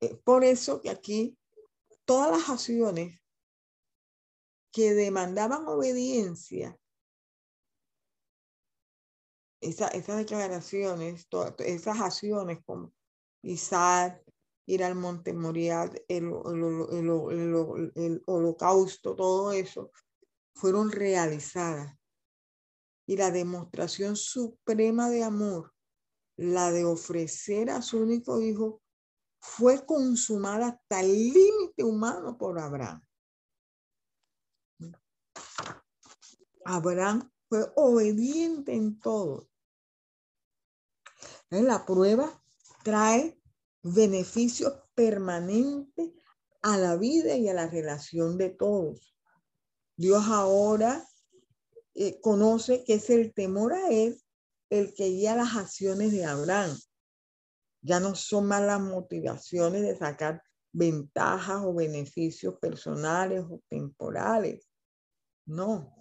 Speaker 2: Eh, por eso que aquí todas las acciones que demandaban obediencia, esas declaraciones, esas acciones como Isaac, ir al monte Moriah, el, holocausto, todo eso, fueron realizadas. Y la demostración suprema de amor, la de ofrecer a su único hijo, fue consumada hasta el límite humano por Abraham. Abraham fue obediente en todo. La prueba trae beneficios permanentes a la vida y a la relación de todos. Dios ahora eh, conoce que es el temor a Él el que guía las acciones de Abraham. Ya no son más las motivaciones de sacar ventajas o beneficios personales o temporales. No.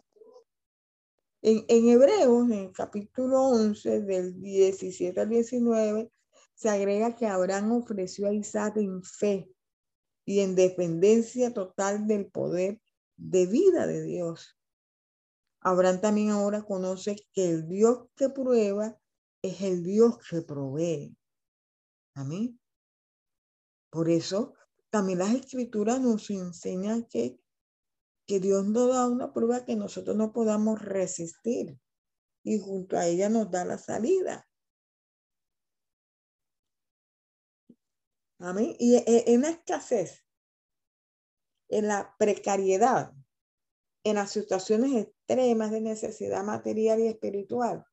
Speaker 2: En, en Hebreos, en el capítulo 11, del 17 al 19, se agrega que Abraham ofreció a Isaac en fe y en dependencia total del poder de vida de Dios. Abraham también ahora conoce que el Dios que prueba es el Dios que provee. Amén. Por eso también las escrituras nos enseñan que que Dios nos da una prueba que nosotros no podamos resistir y junto a ella nos da la salida. Amén. Y e, en la escasez, en la precariedad, en las situaciones extremas de necesidad material y espiritual,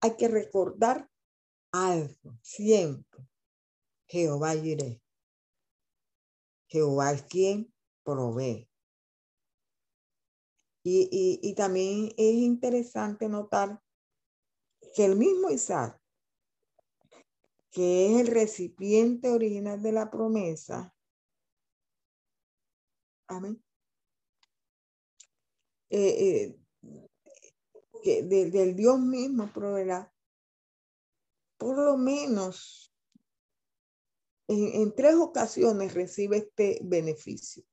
Speaker 2: hay que recordar algo siempre. Jehová iré. Jehová es quien provee. Y, también es interesante notar que el mismo Isaac, que es el recipiente original de la promesa, amén, eh, eh, que del Dios mismo proveerá, por lo menos en tres ocasiones recibe este beneficio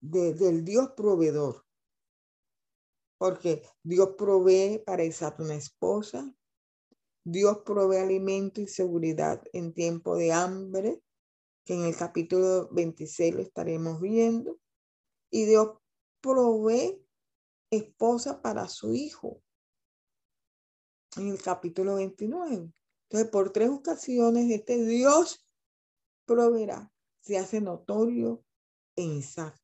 Speaker 2: del Dios proveedor. Porque Dios provee para Isaac una esposa, Dios provee alimento y seguridad en tiempo de hambre, que en el capítulo 26 lo estaremos viendo, y Dios provee esposa para su hijo, en el capítulo 29. Entonces, por tres ocasiones, este Dios proveerá, se hace notorio en Isaac.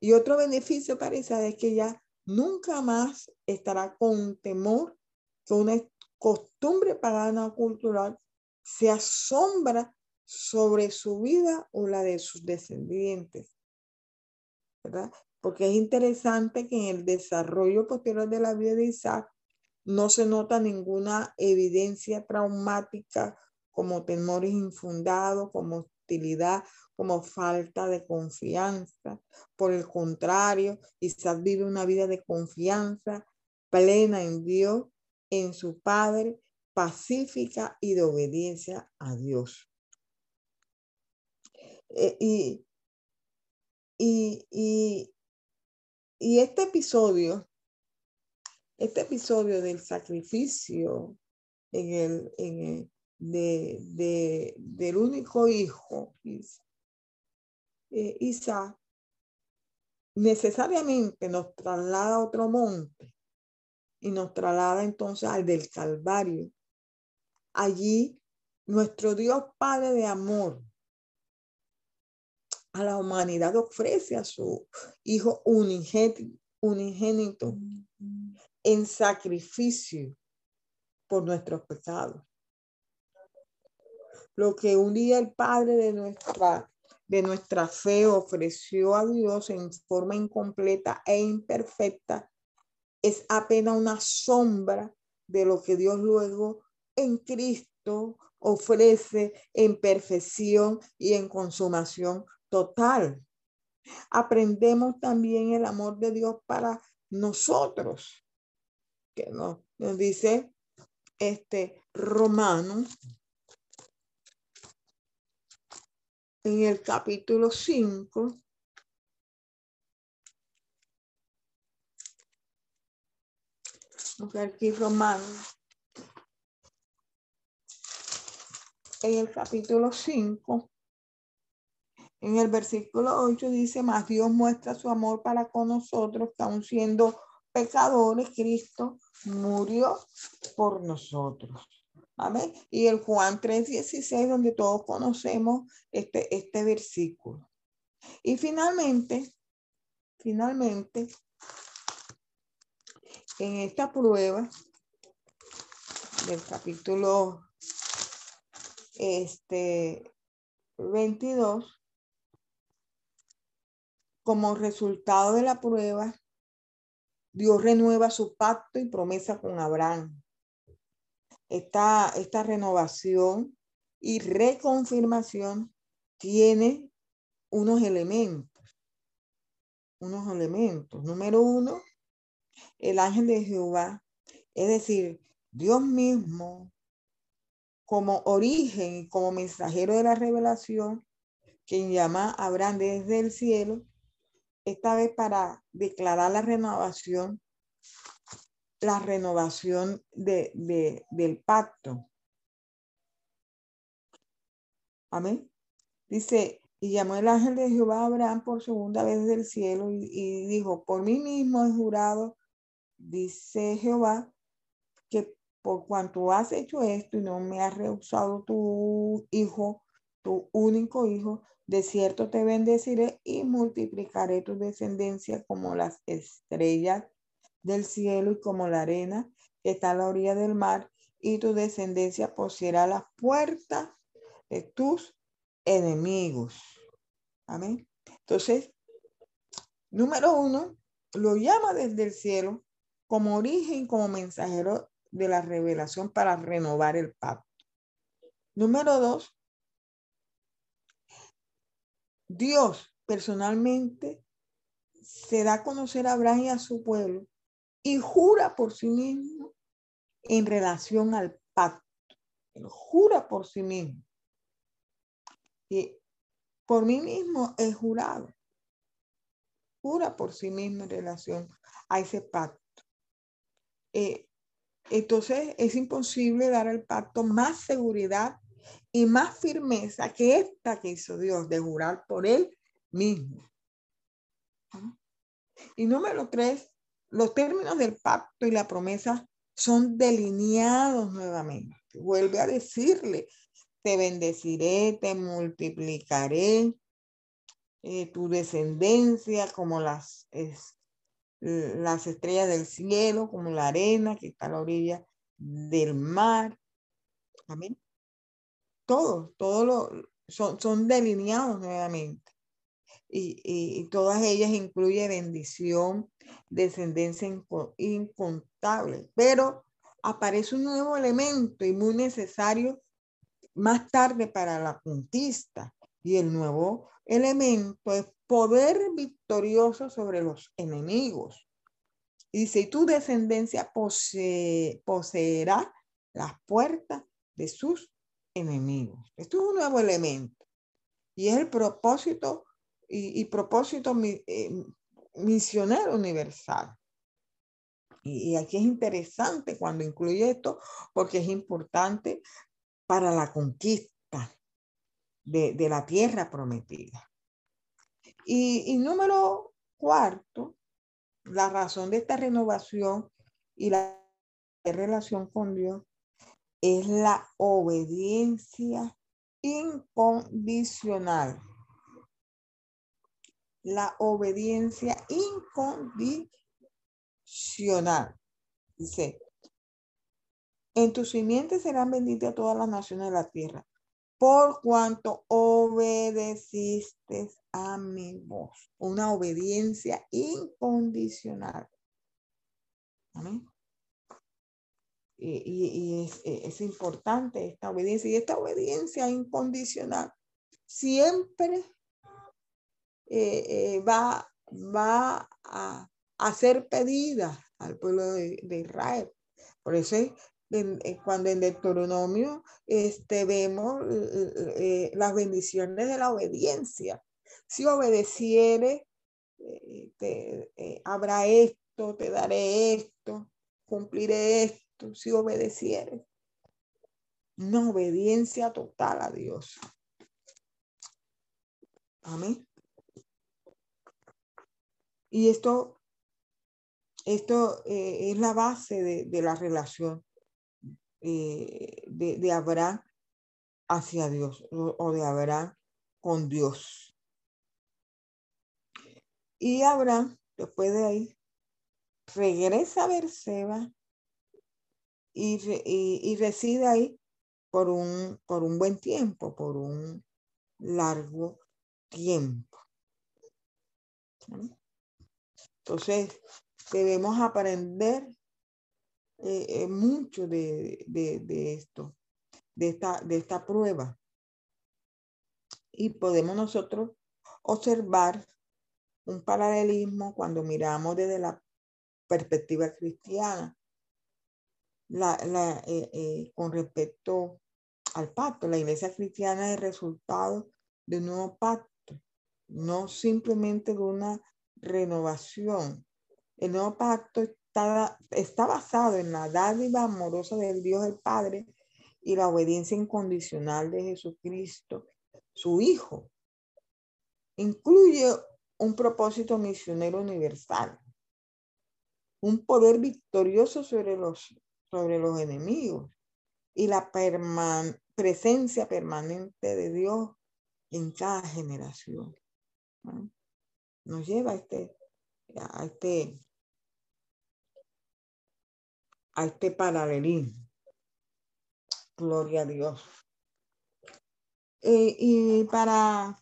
Speaker 2: Y otro beneficio para Isaac es que ya nunca más estará con temor que una costumbre pagana cultural se asombra sobre su vida o la de sus descendientes. ¿Verdad? Porque es interesante que en el desarrollo posterior de la vida de Isaac no se nota ninguna evidencia traumática como temores infundados, como hostilidad, como falta de confianza. Por el contrario, Isaac vive una vida de confianza plena en Dios, en su Padre, pacífica y de obediencia a Dios. Eh, y, y, y este episodio, este episodio del sacrificio en el, en de, del único hijo, eh, Isaac, necesariamente nos traslada a otro monte y nos traslada entonces al del Calvario. Allí nuestro Dios Padre de amor a la humanidad ofrece a su Hijo unigénito, en sacrificio por nuestros pecados. Lo que un día el Padre de nuestra, de nuestra fe ofreció a Dios en forma incompleta e imperfecta es apenas una sombra de lo que Dios luego en Cristo ofrece en perfección y en consumación total. Aprendemos también el amor de Dios para nosotros, que nos, nos dice este Romano en el capítulo 5. Aquí Romano. En el capítulo 5 en el versículo 8 dice, más Dios muestra su amor para con nosotros, que aun siendo pecadores, Cristo murió por nosotros. Amén. Y el Juan 3:16, donde todos conocemos este, este versículo. Y finalmente, finalmente, en esta prueba del capítulo este, 22, como resultado de la prueba, Dios renueva su pacto y promesa con Abraham. Esta, esta renovación y reconfirmación tiene unos elementos. Unos elementos. Número uno, el ángel de Jehová, es decir, Dios mismo, como origen y como mensajero de la revelación, quien llama a Abraham desde el cielo, esta vez para declarar la renovación, la renovación de, del pacto. Amén. Dice, y llamó el ángel de Jehová a Abraham por segunda vez del cielo y, y dijo, por mí mismo he jurado, dice Jehová, que por cuanto has hecho esto y no me has rehusado tu hijo, tu único hijo, de cierto te bendeciré y multiplicaré tu descendencia como las estrellas del cielo y como la arena que está a la orilla del mar, y tu descendencia poseerá las puertas de tus enemigos. Amén. Entonces, número uno, lo llama desde el cielo como origen, como mensajero de la revelación para renovar el pacto. Número dos, Dios personalmente se da a conocer a Abraham y a su pueblo y jura por sí mismo en relación al pacto. jura por sí mismo. Y por mí mismo he jurado. Jura por sí mismo en relación a ese pacto. Eh, entonces es imposible dar al pacto más seguridad y más firmeza que esta que hizo Dios de jurar por él mismo. Y número tres, los términos del pacto y la promesa son delineados nuevamente. Vuelve a decirle, te bendeciré, te multiplicaré, eh, tu descendencia como las, las estrellas del cielo, como la arena que está a la orilla del mar. Amén. Todos, todos son, son delineados nuevamente. Y, y, todas ellas incluyen bendición, descendencia incontable. Pero aparece un nuevo elemento y muy necesario más tarde para la conquista. Y el nuevo elemento es poder victorioso sobre los enemigos. Y si tu descendencia poseerá las puertas de sus enemigos. Esto es un nuevo elemento. Y es el propósito y, propósito eh, misionero universal. Y, aquí es interesante cuando incluye esto porque es importante para la conquista de, la tierra prometida. Y, y número cuarto, la razón de esta renovación y la relación con Dios es la obediencia incondicional. La obediencia incondicional. Dice, en tus simientes serán benditas todas las naciones de la tierra, por cuanto obedeciste a mi voz. Una obediencia incondicional. Amén. Y, es, importante esta obediencia. Y esta obediencia incondicional siempre eh, eh, va, va a, ser pedida al pueblo de, Israel. Por eso eh, cuando en Deuteronomio este, vemos las bendiciones de la obediencia. Si obedeciere, te, habrá esto, te daré esto, cumpliré esto si obedecieres. Una obediencia total a Dios. Amén. Y esto, esto eh, es la base de, la relación eh, de, Abraham hacia Dios o, de Abraham con Dios. Y Abraham, después de ahí, regresa a Berseba y, reside ahí por un, por un buen tiempo, por un largo tiempo. Entonces, debemos aprender eh, eh, mucho de, esto, de esta, de esta prueba. Y podemos nosotros observar un paralelismo cuando miramos desde la perspectiva cristiana la, la, eh, con respecto al pacto. La iglesia cristiana es el resultado de un nuevo pacto, no simplemente de una renovación. El nuevo pacto está, está basado en la dádiva amorosa del Dios el Padre y la obediencia incondicional de Jesucristo, su Hijo. Incluye un propósito misionero universal, un poder victorioso sobre los sobre los enemigos y la presencia permanente de Dios en cada generación. Nos lleva a este, a este, a este paralelismo. Gloria a Dios. Eh, y para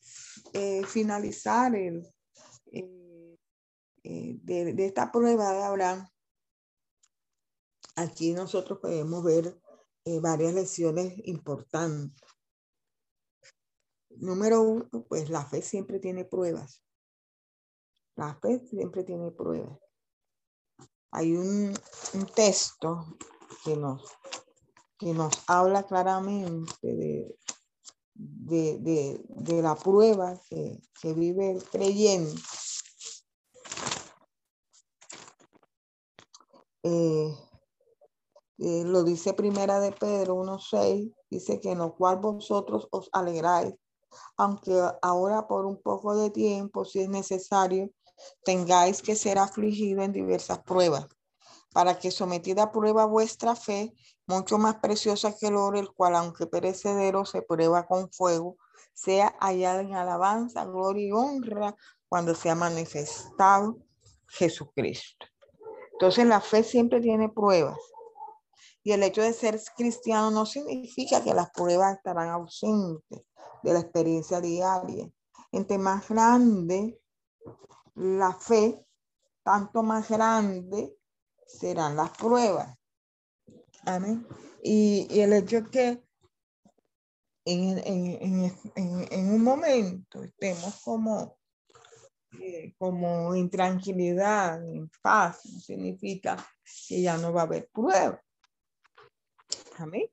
Speaker 2: eh, finalizar el, eh, de, de, esta prueba de Abraham, aquí nosotros podemos ver varias lecciones importantes. Número uno, pues la fe siempre tiene pruebas. La fe siempre tiene pruebas. Hay un, texto que nos, que nos habla claramente de, de, la prueba que, que vive el creyente. Eh, eh, lo dice primera de Pedro 1.6, dice que en lo cual vosotros os alegráis, aunque ahora por un poco de tiempo, si es necesario, tengáis que ser afligido en diversas pruebas, para que sometida a prueba vuestra fe, mucho más preciosa que el oro, el cual aunque perecedero se prueba con fuego, sea hallada en alabanza, gloria y honra cuando sea manifestado Jesucristo. Entonces la fe siempre tiene pruebas. Y el hecho de ser cristiano no significa que las pruebas estarán ausentes de la experiencia diaria. Entre más grande la fe, tanto más grande serán las pruebas. Amén. Y, el hecho que en, un momento estemos como, eh, como en tranquilidad, en paz, no significa que ya no va a haber pruebas. Amén.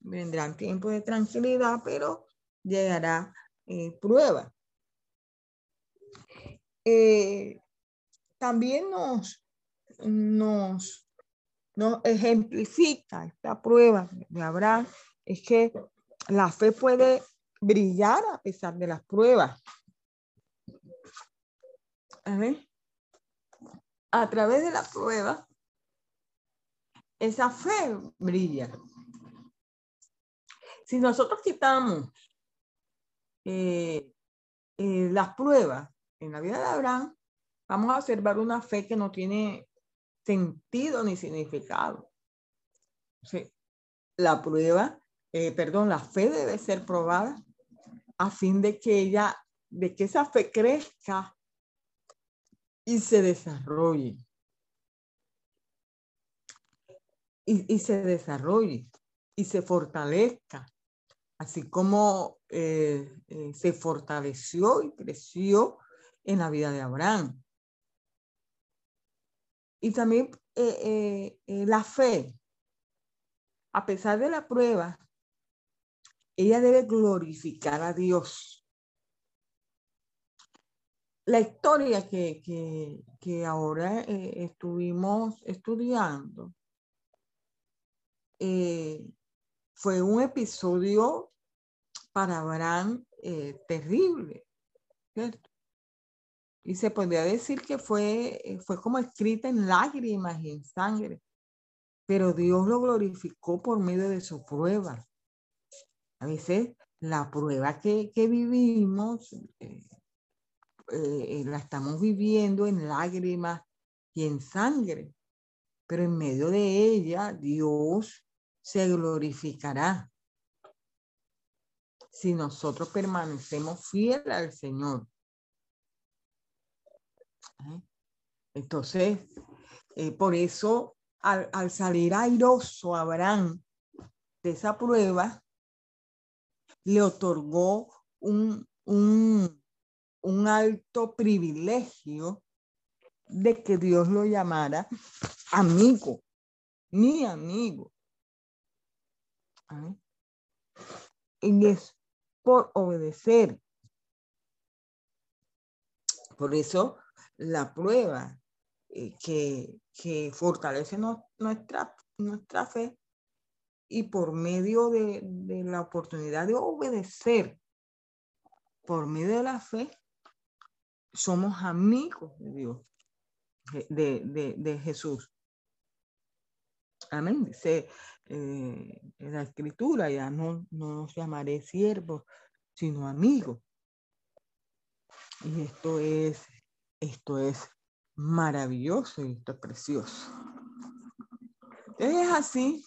Speaker 2: Vendrán tiempos de tranquilidad, pero llegará eh, prueba. Eh, también nos, nos, nos ejemplifica esta prueba de Abraham, es que la fe puede brillar a pesar de las pruebas. A través de la prueba, esa fe brilla. Si nosotros quitamos eh, eh, las pruebas en la vida de Abraham, vamos a observar una fe que no tiene sentido ni significado. la prueba, eh, perdón, la fe debe ser probada a fin de que ella, de que esa fe crezca y se desarrolle. Y, se desarrolle y se fortalezca así como eh, eh, se fortaleció y creció en la vida de Abraham. Y también eh, la fe, a pesar de la prueba, ella debe glorificar a Dios. La historia que, que ahora estuvimos estudiando fue un episodio para Abraham eh, terrible, ¿cierto? Y se podría decir que fue, eh, fue como escrita en lágrimas y en sangre, pero Dios lo glorificó por medio de su prueba. A veces la prueba que, vivimos eh, la estamos viviendo en lágrimas y en sangre, pero en medio de ella Dios se glorificará si nosotros permanecemos fieles al Señor. ¿Eh? Entonces, eh, por eso, al, salir airoso Abraham de esa prueba, le otorgó un, un, un alto privilegio de que Dios lo llamara amigo, mi amigo. ¿Eh? Y es por obedecer. Por eso la prueba eh, que, que, fortalece nuestra, nuestra fe y por medio de, de, la oportunidad de obedecer, por medio de la fe, somos amigos de Dios, de, de, Jesús. Amén. Dice eh, la escritura, ya no, no nos llamaré siervos, sino amigos. Y esto es, esto es maravilloso y esto es precioso. Es así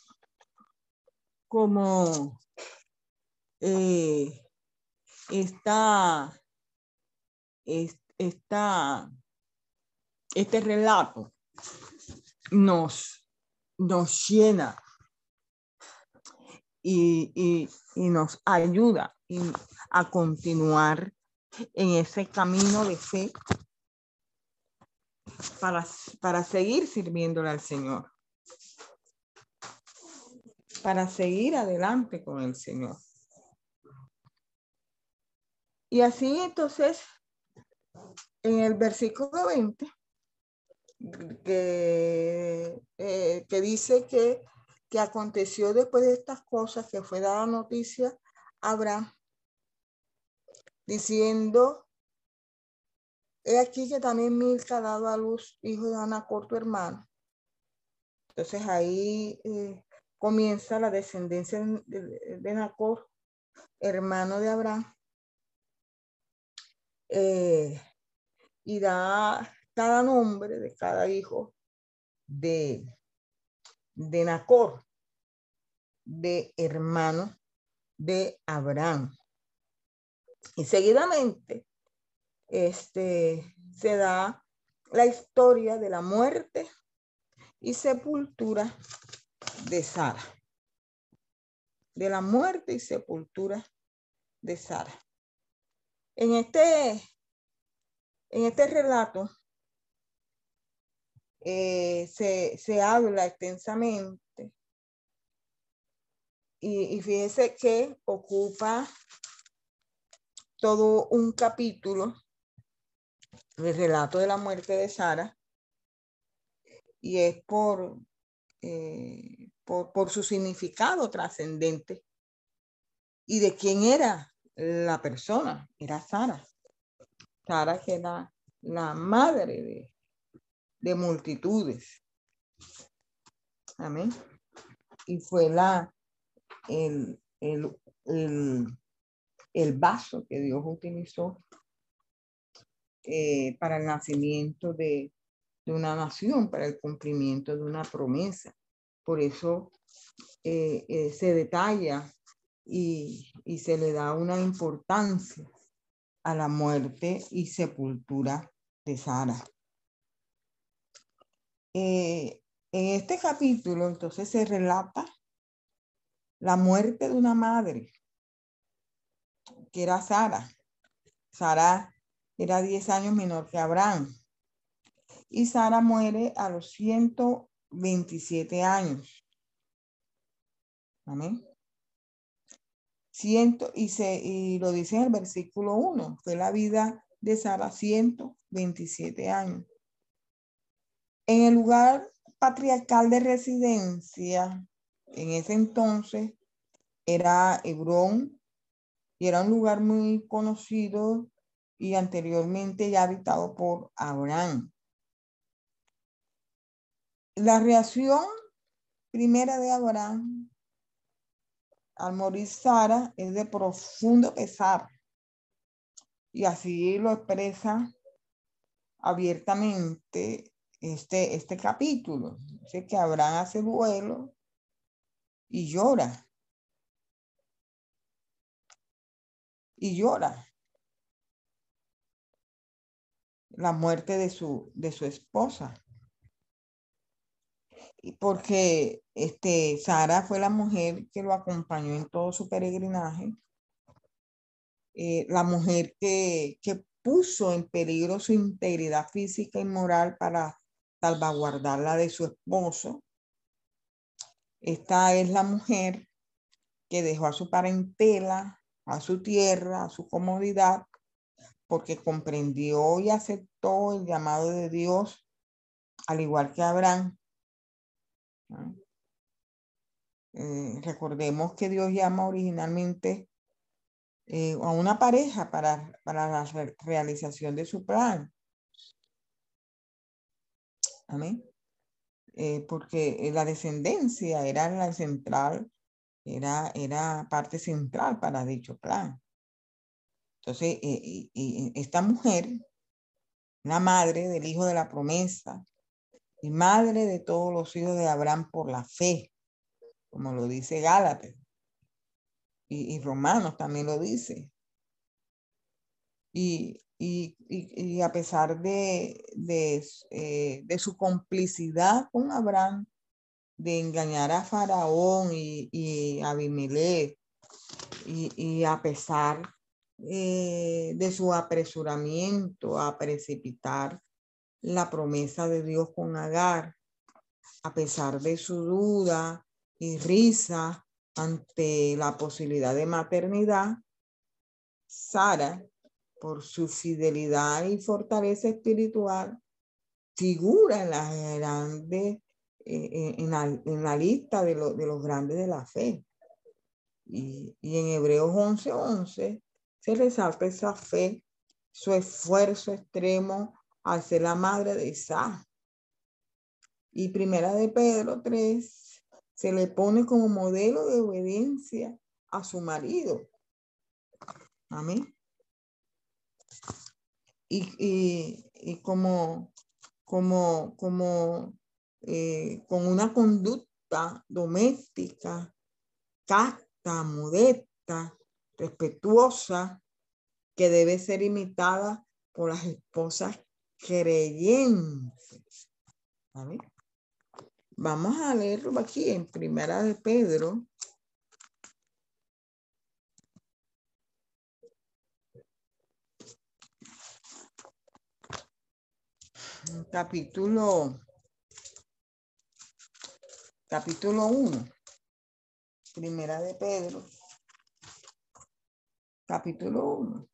Speaker 2: como eh, está, está, este relato nos, nos llena y, nos ayuda a continuar en ese camino de fe para, para seguir sirviéndole al Señor, para seguir adelante con el Señor. Y así entonces, en el versículo 20, que, eh, que dice que que aconteció después de estas cosas, que fue dada noticia a Abraham, diciendo, he aquí que también Milca ha dado a luz hijo de Ana, corto hermano. Entonces ahí eh, comienza la descendencia de, de, hermano de Abraham, eh, y da cada nombre de cada hijo de, de de hermano de Abraham. Y seguidamente este, se da la historia de la muerte y sepultura de Sara. De la muerte y sepultura de Sara. En este, en este relato eh, se, se, habla extensamente y, y fíjese que ocupa todo un capítulo el relato de la muerte de Sara y es por, eh, por, por, su significado trascendente y de quién era la persona, era Sara. Sara que era la madre de, de multitudes. Amén. Y fue la, el, el, el vaso que Dios utilizó eh, para el nacimiento de, una nación, para el cumplimiento de una promesa. Por eso eh, eh, se detalla y, y, se le da una importancia a la muerte y sepultura de Sara. en este capítulo entonces se relata la muerte de una madre, que era Sara. Sara era 10 años menor que Abraham. Y Sara muere a los 127 años. Amén. Ciento, y, se, y lo dice en el versículo 1, fue la vida de Sara 127 años. En el lugar patriarcal de residencia, en ese entonces, era Hebrón, y era un lugar muy conocido y anteriormente ya habitado por Abraham. La reacción primera de Abraham al morir Sara es de profundo pesar. Y así lo expresa abiertamente este, este capítulo. Dice que Abraham hace duelo y llora. Y llora la muerte de su, de su esposa. Y porque este, Sara fue la mujer que lo acompañó en todo su peregrinaje, eh, la mujer que, que puso en peligro su integridad física y moral para salvaguardarla de su esposo. Esta es la mujer que dejó a su parentela, a su tierra, a su comodidad porque comprendió y aceptó el llamado de Dios, al igual que Abraham. Eh, recordemos que Dios llama originalmente eh, a una pareja para, para la realización de su plan. Amén. Eh, porque la descendencia era la central, era, era parte central para dicho plan. Entonces, eh, esta mujer, una madre del hijo de la promesa y madre de todos los hijos de Abraham por la fe, como lo dice Gálatas. Y, Romanos también lo dice. Y, y, a pesar de, eh, de, su complicidad con Abraham, de engañar a Faraón y, y Abimelech, y, a pesar eh, de su apresuramiento a precipitar la promesa de Dios con Agar, a pesar de su duda y risa ante la posibilidad de maternidad, Sara, por su fidelidad y fortaleza espiritual, figura en la grande, eh, en, la, lista de, de, los grandes de la fe. Y, y en Hebreos 11:11 11, se resalta esa fe, su esfuerzo extremo al ser la madre de Isaac. Y primera de Pedro 3 se le pone como modelo de obediencia a su marido. Amén. Y, y, como, como, como eh, con una conducta doméstica, casta, modesta, respetuosa, que debe ser imitada por las esposas creyentes. Vamos a leerlo aquí en Primera de Pedro. Capítulo capítulo 1. Primera de Pedro. Capítulo 1.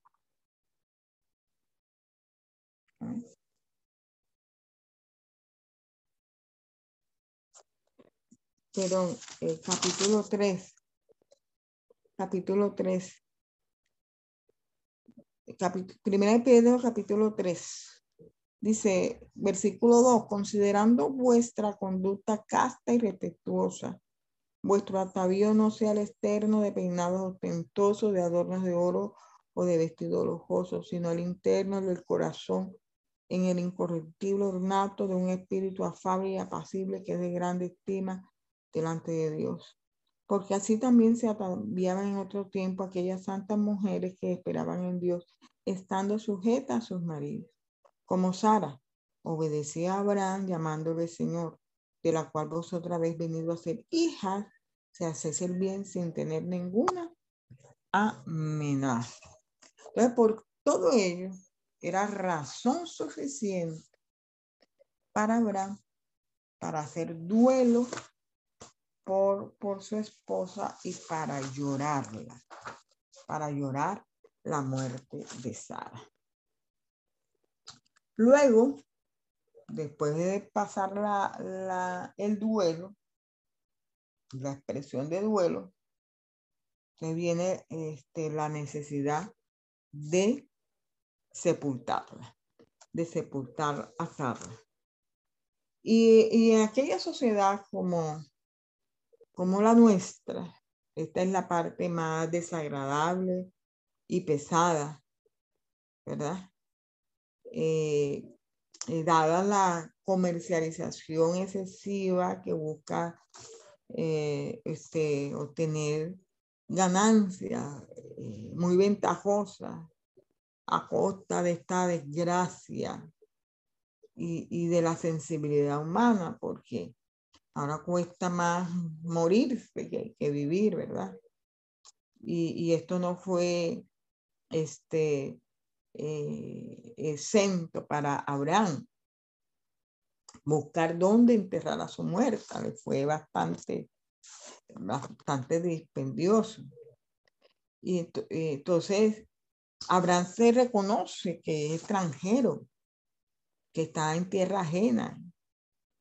Speaker 2: Perdón, el capítulo 3. Capítulo 3. primera de Pedro, capítulo 3. Dice, versículo 2, considerando vuestra conducta casta y respetuosa, vuestro atavío no sea el externo de peinados ostentosos, de adornos de oro o de vestido lujoso, sino el interno del corazón, en el incorruptible ornato de un espíritu afable y apacible que es de grande estima delante de Dios. Porque así también se ataviaban en otro tiempo aquellas santas mujeres que esperaban en Dios, estando sujetas a sus maridos, como Sara obedecía a Abraham llamándole Señor, de la cual vosotras habéis venido a ser hijas, se hace el bien sin tener ninguna amenaza. Entonces, por todo ello, era razón suficiente para Abraham para hacer duelo por, por su esposa y para llorarla, para llorar la muerte de Sara. Luego, después de pasar la, el duelo, la expresión de duelo, viene este, la necesidad de sepultarla, de sepultar a Sara. Y, y, en aquella sociedad como, como la nuestra, esta es la parte más desagradable y pesada, ¿verdad? Eh, eh, dada la comercialización excesiva que busca eh, este, obtener ganancias muy ventajosas a costa de esta desgracia y, de la sensibilidad humana, porque ahora cuesta más morirse que, vivir, ¿verdad? Y, esto no fue este, eh, exento para Abraham. Buscar dónde enterrar a su muerta le fue bastante, bastante dispendioso. Y entonces Abraham se reconoce que es extranjero, que está en tierra ajena.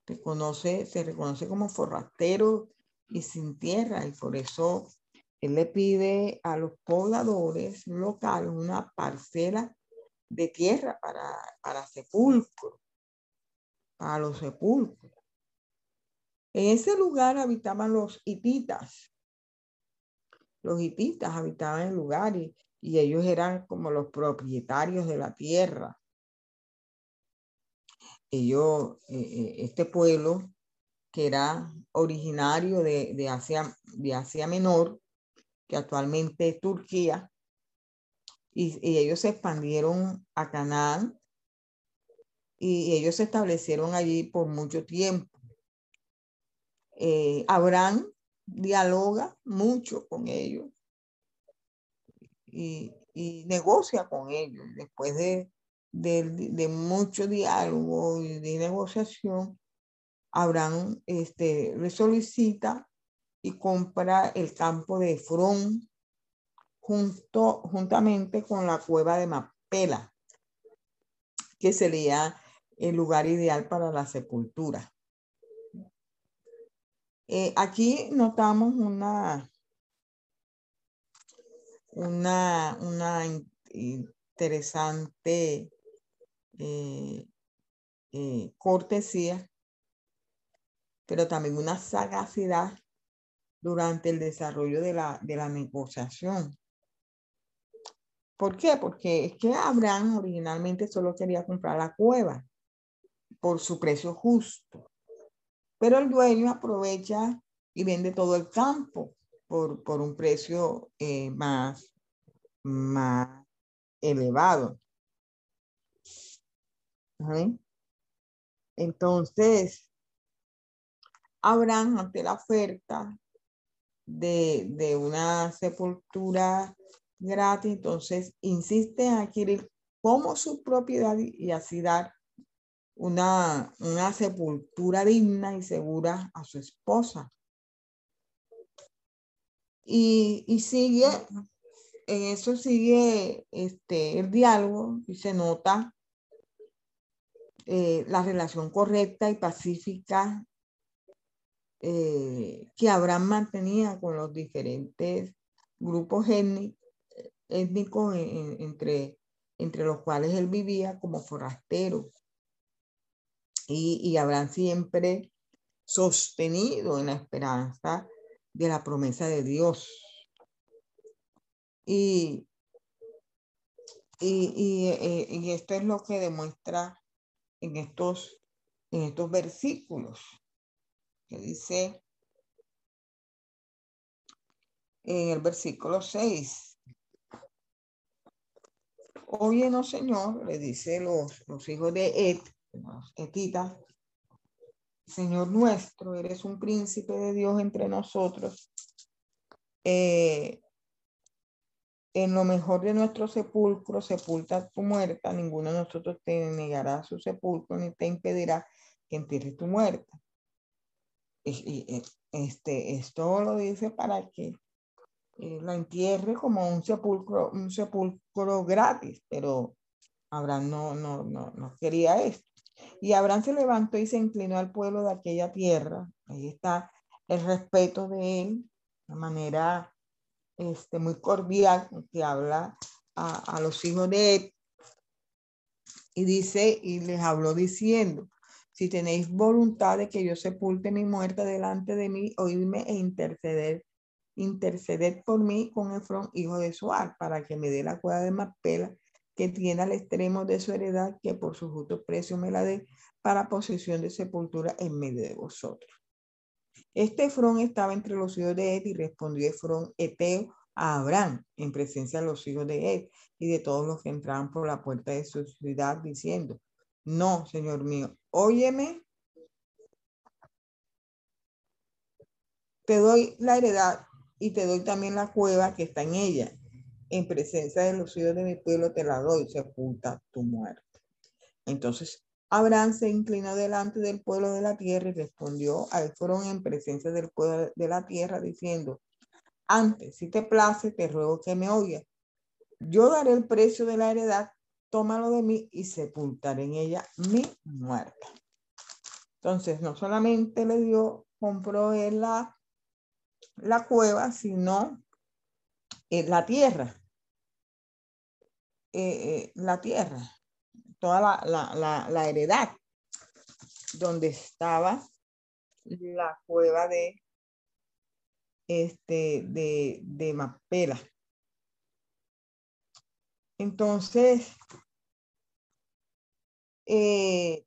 Speaker 2: Reconoce, se reconoce como forrastero y sin tierra y por eso él le pide a los pobladores locales una parcela de tierra para, para sepulcro, para los sepulcros. En ese lugar habitaban los hititas. Los hititas habitaban el lugar y, y ellos eran como los propietarios de la tierra. Ellos, eh, eh, este pueblo que era originario de, de, Asia, de Asia Menor, que actualmente es Turquía, y, ellos se expandieron a Canaán y ellos se establecieron allí por mucho tiempo. Eh, Abraham dialoga mucho con ellos y, negocia con ellos. Después de, de, mucho diálogo y de negociación, Abraham este, le solicita y compra el campo de Efrón juntamente con la cueva de Mapela, que sería el lugar ideal para la sepultura. Eh, aquí notamos una, una, una interesante eh, eh, cortesía pero también una sagacidad durante el desarrollo de la, de la negociación. ¿Por qué? Porque es que Abraham originalmente solo quería comprar la cueva por su precio justo, pero el dueño aprovecha y vende todo el campo por, por un precio eh, más, más elevado. Entonces, Abraham, ante la oferta de, de una sepultura gratis, entonces insiste en adquirir como su propiedad y así dar una, una sepultura digna y segura a su esposa. Y, y sigue, en eso sigue este, el diálogo y se nota eh, la relación correcta y pacífica eh, que Abraham mantenía con los diferentes grupos étnicos entre, entre los cuales él vivía como forastero. Y, Abraham siempre sostenido en la esperanza de la promesa de Dios. Y, y, eh, y, esto es lo que demuestra en estos, en estos versículos, que dice en el versículo 6. Óyenos, Señor, le dice los, los hijos de Et, los etitas, Señor nuestro, eres un príncipe de Dios entre nosotros. Eh, en lo mejor de nuestro sepulcro, sepulta tu muerta, ninguno de nosotros te negará su sepulcro ni te impedirá que entierres tu muerta. Este, esto lo dice para que eh, la entierre como un sepulcro, un sepulcro gratis, pero Abraham no, no, no, no quería esto. Y Abraham se levantó y se inclinó al pueblo de aquella tierra. Ahí está el respeto de él, de manera este, muy cordial que habla a, los hijos de él. Y dice, y les habló diciendo, si tenéis voluntad de que yo sepulte mi muerte delante de mí, oídme e interceder, interceder por mí con Efrón, hijo de Suar, para que me dé la cueva de Mapela que tiene al extremo de su heredad, que por su justo precio me la dé para posesión de sepultura en medio de vosotros. Este Efrón estaba entre los hijos de Ed y respondió Efrón Eteo a Abraham en presencia de los hijos de Ed y de todos los que entraban por la puerta de su ciudad diciendo, no, Señor mío, óyeme, te doy la heredad y te doy también la cueva que está en ella en presencia de los hijos de mi pueblo te la doy, sepulta tu muerte. Entonces Abraham se inclinó delante del pueblo de la tierra y respondió a Efrón en presencia del pueblo de la tierra diciendo, antes, si te place, te ruego que me oigas. Yo daré el precio de la heredad, tómalo de mí y sepultaré en ella mi muerte. Entonces, no solamente le dio, compró la, la cueva, sino eh, la tierra. Eh, eh, la tierra, toda la, heredad, donde estaba la cueva de, este, de, de Mapela. Entonces, eh,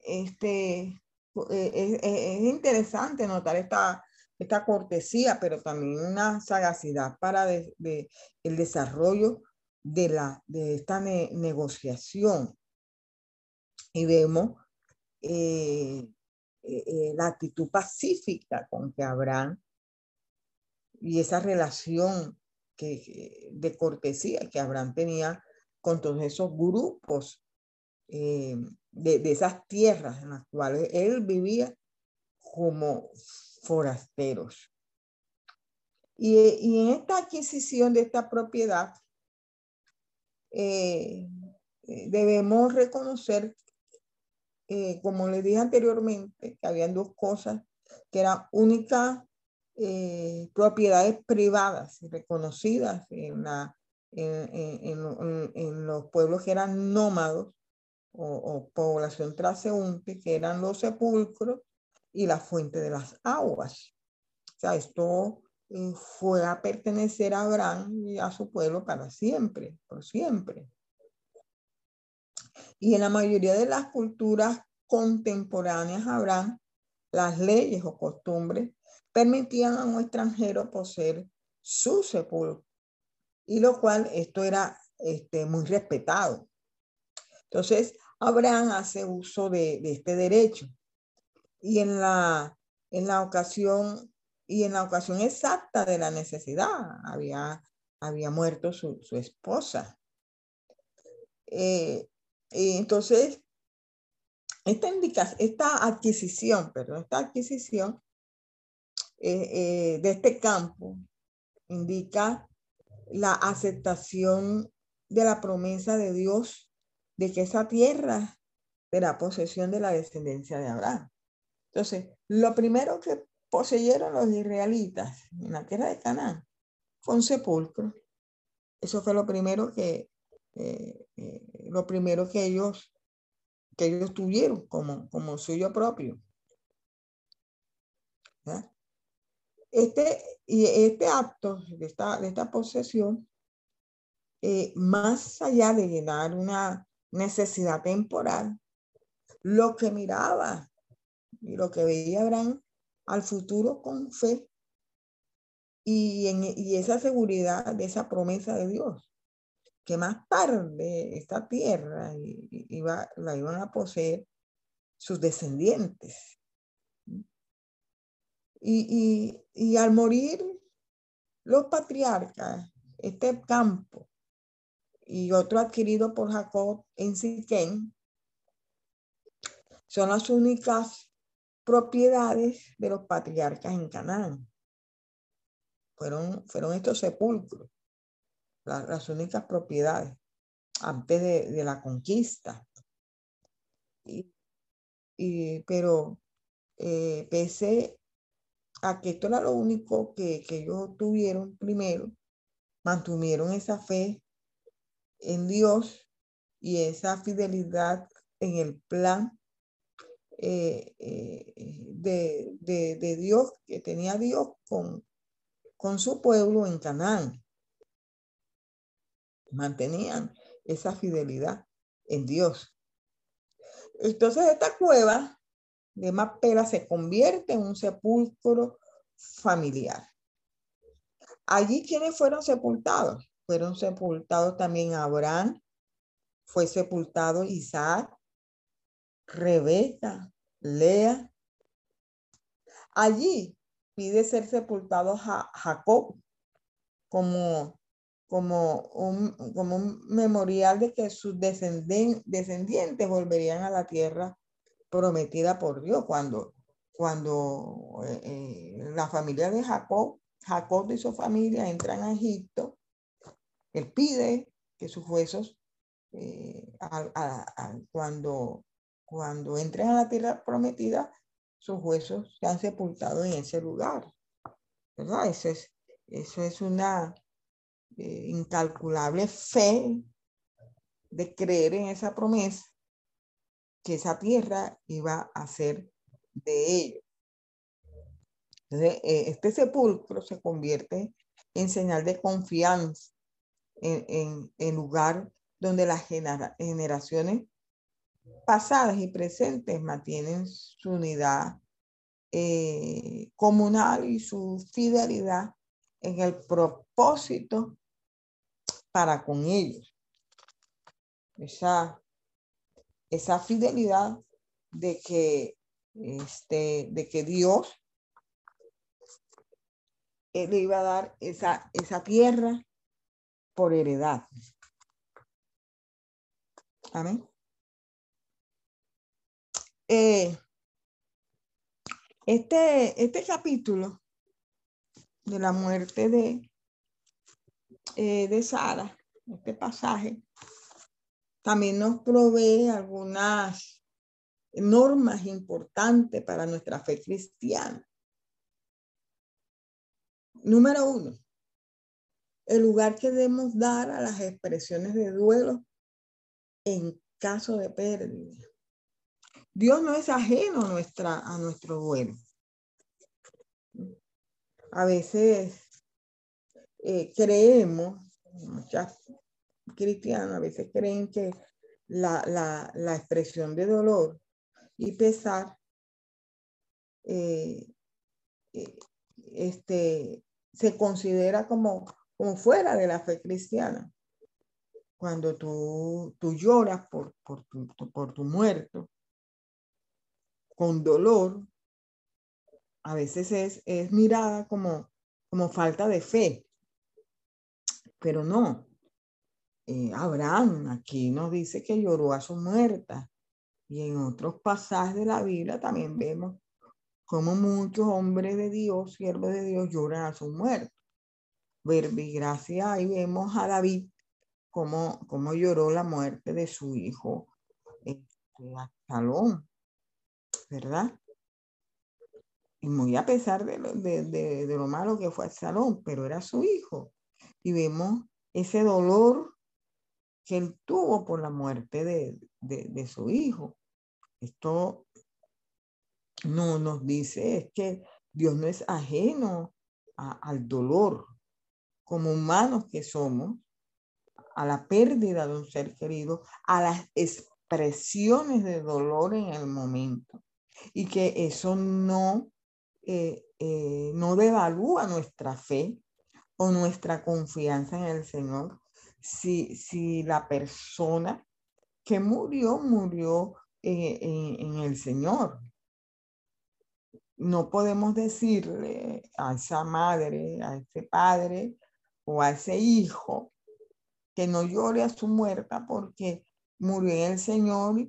Speaker 2: este, es, interesante notar esta, esta cortesía, pero también una sagacidad para el desarrollo de, la, de esta negociación. Y vemos eh, eh, eh, la actitud pacífica con que Abraham y esa relación que, de cortesía que Abraham tenía con todos esos grupos de, de, esas tierras en las cuales él vivía como forasteros. Y, y en esta adquisición de esta propiedad, eh, eh, debemos reconocer, eh, como les dije anteriormente, que habían dos cosas que eran únicas propiedades privadas reconocidas en, la, en, en, los pueblos que eran nómados o, o población transeúnte, que eran los sepulcros, y la fuente de las aguas. O sea, esto eh, fue a pertenecer a Abraham y a su pueblo para siempre, por siempre. Y en la mayoría de las culturas contemporáneas a Abraham, las leyes o costumbres permitían a un extranjero poseer su sepulcro, y lo cual esto era este, muy respetado. Entonces, Abraham hace uso de, este derecho. Y en la, en la ocasión, y en la ocasión exacta de la necesidad, había, había muerto su, esposa. Eh, y entonces, esta, indicación, esta adquisición, perdón, esta adquisición eh, eh, de este campo indica la aceptación de la promesa de Dios de que esa tierra será posesión de la descendencia de Abraham. Entonces, lo primero que poseyeron los israelitas en la tierra de Canaán un sepulcro. Eso fue lo primero que, eh, eh, lo primero que ellos, que ellos tuvieron como, como suyo propio. Este, y este acto de esta, de esta posesión, eh, más allá de llenar una necesidad temporal, lo que miraba y lo que veía Abraham al futuro con fe y, en, y esa seguridad de esa promesa de Dios, que más tarde esta tierra iba, la iban a poseer sus descendientes. Y, y, al morir los patriarcas, este campo y otro adquirido por Jacob en Siquén, son las únicas propiedades de los patriarcas en Canaán. Fueron, fueron estos sepulcros, las, únicas propiedades antes de, la conquista. Y, pero eh, pese a que esto era lo único que, que ellos tuvieron primero, mantuvieron esa fe en Dios y esa fidelidad en el plan eh, eh, de, de, Dios que tenía Dios con, con su pueblo en Canaán. Mantenían esa fidelidad en Dios. Entonces esta cueva de Mapela se convierte en un sepulcro familiar. Allí quienes fueron sepultados, fueron sepultados también Abraham, fue sepultado Isaac, Rebeca, Lea. Allí pide ser sepultado Jacob como, como, un, como un memorial de que sus descendientes volverían a la tierra prometida por Dios cuando, cuando eh, eh, la familia de Jacob, Jacob y su familia entran a Egipto, él pide que sus huesos, eh, cuando, cuando entren a la tierra prometida, sus huesos sean sepultados en ese lugar. Eso es, eso es una incalculable fe de creer en esa promesa que esa tierra iba a ser de ellos. Entonces, eh, este sepulcro se convierte en señal de confianza en, en, lugar donde las generaciones pasadas y presentes mantienen su unidad eh, comunal y su fidelidad en el propósito para con ellos. Esa esa fidelidad de que, este, de que Dios le iba a dar esa, esa tierra por heredad. Amén. Eh, este, este capítulo de la muerte de, eh, de Sara, este pasaje, también nos provee algunas normas importantes para nuestra fe cristiana. Número uno, el lugar que debemos dar a las expresiones de duelo en caso de pérdida. Dios no es ajeno a, nuestra, a nuestro duelo. A veces eh, creemos, muchas cristianas a veces creen que la, la, la expresión de dolor y pesar eh, eh, este, se considera como, como fuera de la fe cristiana. Cuando tú, tú lloras por, por, tu, por tu muerto, con dolor, a veces es, es mirada como, como falta de fe. Pero no. Eh, Abraham aquí nos dice que lloró a su muerta. Y en otros pasajes de la Biblia también vemos como muchos hombres de Dios, siervos de Dios, lloran a su muerte. gracias, ahí vemos a David cómo, cómo lloró la muerte de su hijo este, Absalón, ¿verdad? Y muy a pesar de lo, de, de, lo malo que fue Absalón, pero era su hijo. Y vemos ese dolor que él tuvo por la muerte de, de su hijo. Esto no nos dice es que Dios no es ajeno al dolor, como humanos que somos, a la pérdida de un ser querido, a las expresiones de dolor en el momento, y que eso no, eh, eh, no devalúa nuestra fe o nuestra confianza en el Señor. Si, si la persona que murió, murió eh, en el Señor, no podemos decirle a esa madre, a ese padre o a ese hijo que no llore a su muerta porque murió en el Señor,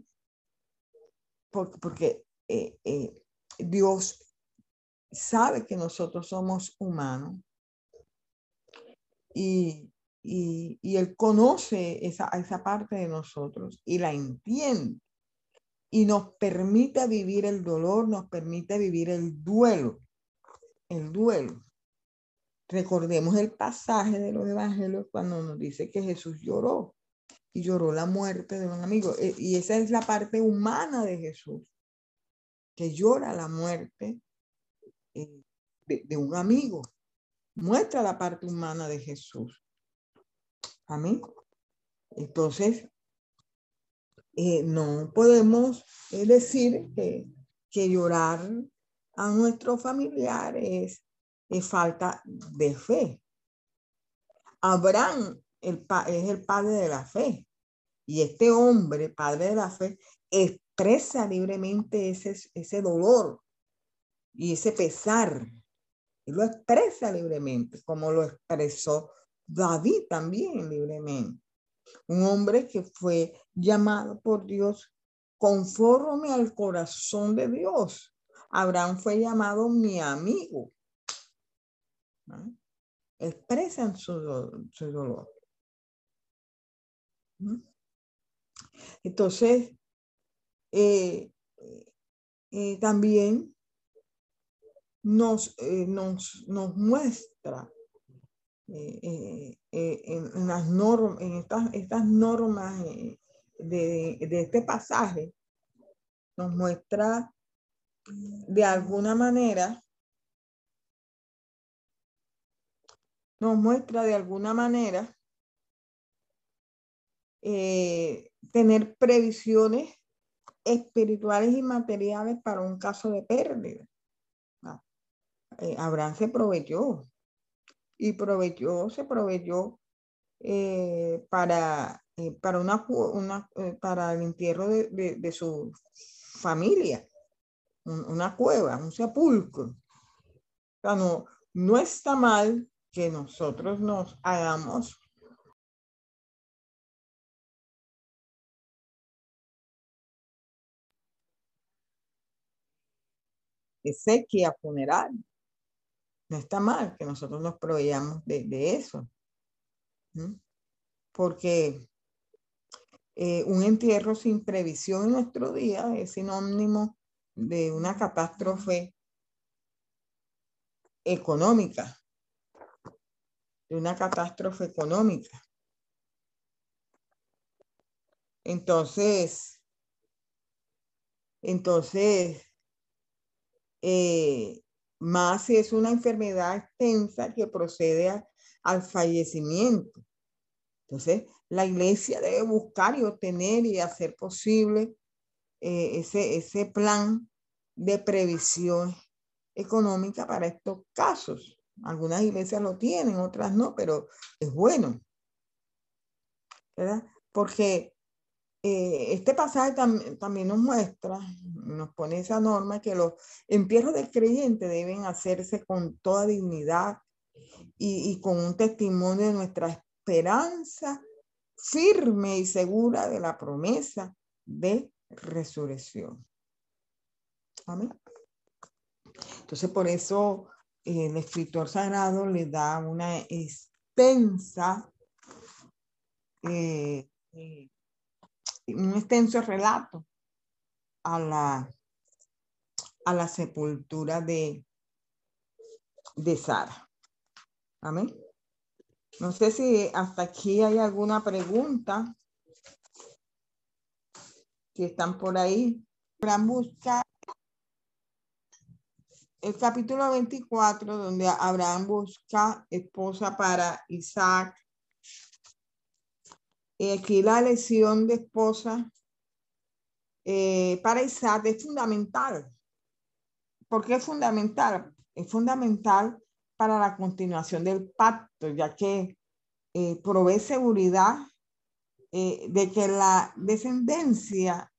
Speaker 2: porque, porque eh, eh, Dios sabe que nosotros somos humanos y, y, Él conoce esa, esa parte de nosotros y la entiende y nos permite vivir el dolor, nos permite vivir el duelo, el duelo. Recordemos el pasaje de los evangelios cuando nos dice que Jesús lloró y lloró la muerte de un amigo. E, y esa es la parte humana de Jesús, que llora la muerte eh, de, un amigo. Muestra la parte humana de Jesús. Amén. Entonces, eh, no podemos eh, decir que, que, llorar a nuestros familiares es, falta de fe. Abraham es el padre de la fe y este hombre, padre de la fe, expresa libremente ese, ese dolor y ese pesar. Y lo expresa libremente, como lo expresó David también libremente un hombre que fue llamado por Dios conforme al corazón de Dios. Abraham fue llamado mi amigo. Expresan su, dolor. Entonces, eh, eh, también nos, eh, nos, nos muestra eh, eh, eh, en, las normas, en estas, estas normas de, de este pasaje, nos muestra de alguna manera, nos muestra de alguna manera tener previsiones espirituales y materiales para un caso de pérdida. Ah, Abraham se proveyó y proveyó, se proveyó eh, para, eh, para, una, eh, para el entierro de, de su familia, una cueva, un sepulcro. O sea, no, no está mal que nosotros nos hagamos sequía funeral. No está mal que nosotros nos proveamos de, eso. Porque eh, un entierro sin previsión en nuestro día es sinónimo de una catástrofe económica, de una catástrofe económica. Entonces, Entonces, eh, más si es una enfermedad extensa que procede al fallecimiento. Entonces, la iglesia debe buscar y obtener y hacer posible eh, ese, ese plan de previsión económica para estos casos. Algunas iglesias lo tienen, otras no, pero es bueno. ¿Verdad? Porque eh, este pasaje también nos muestra, nos pone esa norma que los entierros del creyente deben hacerse con toda dignidad y, y con un testimonio de nuestra esperanza firme y segura de la promesa de resurrección. Amén. Entonces, por eso el escritor sagrado le da una extensa eh, eh, un extenso relato a la, a la sepultura de, de Sara. Amén. No sé si hasta aquí hay alguna pregunta. Si están por ahí. Para buscar el capítulo 24, donde Abraham busca esposa para Isaac eh, aquí la elección de esposa eh, para Isaac es fundamental. ¿Por qué es fundamental? Es fundamental para la continuación del pacto, ya que eh, provee seguridad de que la descendencia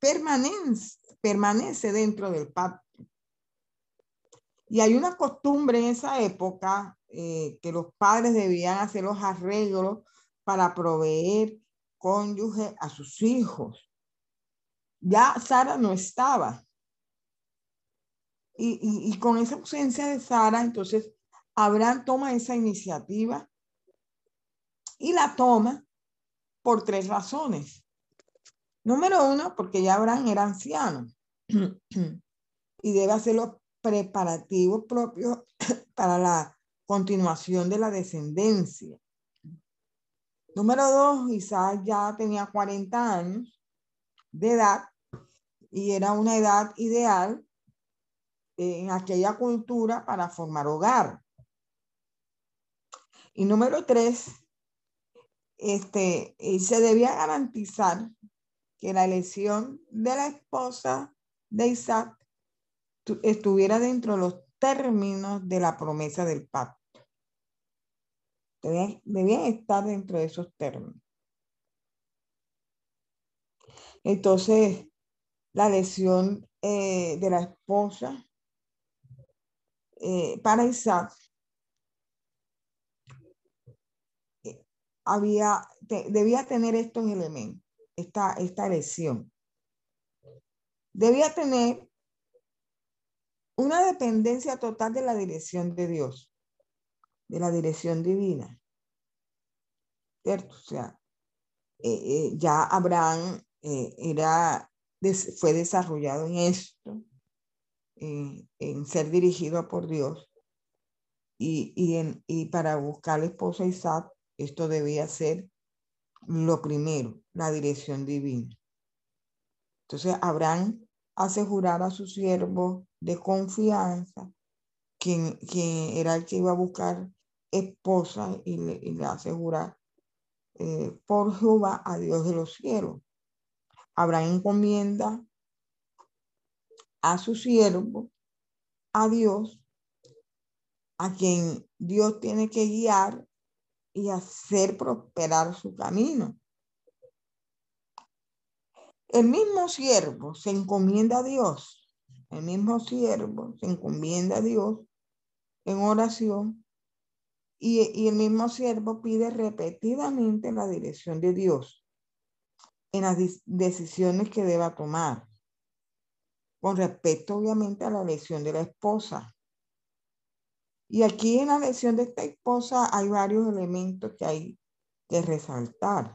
Speaker 2: permanece, permanece dentro del pacto. Y hay una costumbre en esa época que los padres debían hacer los arreglos para proveer cónyuge a sus hijos. Ya Sara no estaba. Y, con esa ausencia de Sara, entonces Abraham toma esa iniciativa y la toma por tres razones. Número uno, porque ya Abraham era anciano (clears throat) y debe hacer los preparativos propios (clears throat) para la continuación de la descendencia. Número dos, Isaac ya tenía 40 años de edad y era una edad ideal en aquella cultura para formar hogar. Y número tres, este, se debía garantizar que la elección de la esposa de Isaac estuviera dentro de los términos de la promesa del pacto. Debían, estar dentro de esos términos. Entonces, la lesión eh, de la esposa eh, para Isaac eh, había, debía tener estos elementos, esta, esta lesión. Debía tener una dependencia total de la dirección de Dios de la dirección divina. ¿Cierto? O sea, eh, eh, ya Abraham eh, era, fue desarrollado en esto, en ser dirigido por Dios. Y, y, en, y para buscar la esposa Isaac, esto debía ser lo primero, la dirección divina. Entonces, Abraham hace jurar a su siervo de confianza, quien, quien era el que iba a buscar esposa y le, y eh, por Jehová a Dios de los cielos. Abraham encomienda a su siervo, a Dios, a quien Dios tiene que guiar y hacer prosperar su camino. El mismo siervo se encomienda a Dios, el mismo siervo se encomienda a Dios en oración y, el mismo siervo pide repetidamente la dirección de Dios en las decisiones que deba tomar, con respecto obviamente a la elección de la esposa. Y aquí en la elección de esta esposa hay varios elementos que hay que resaltar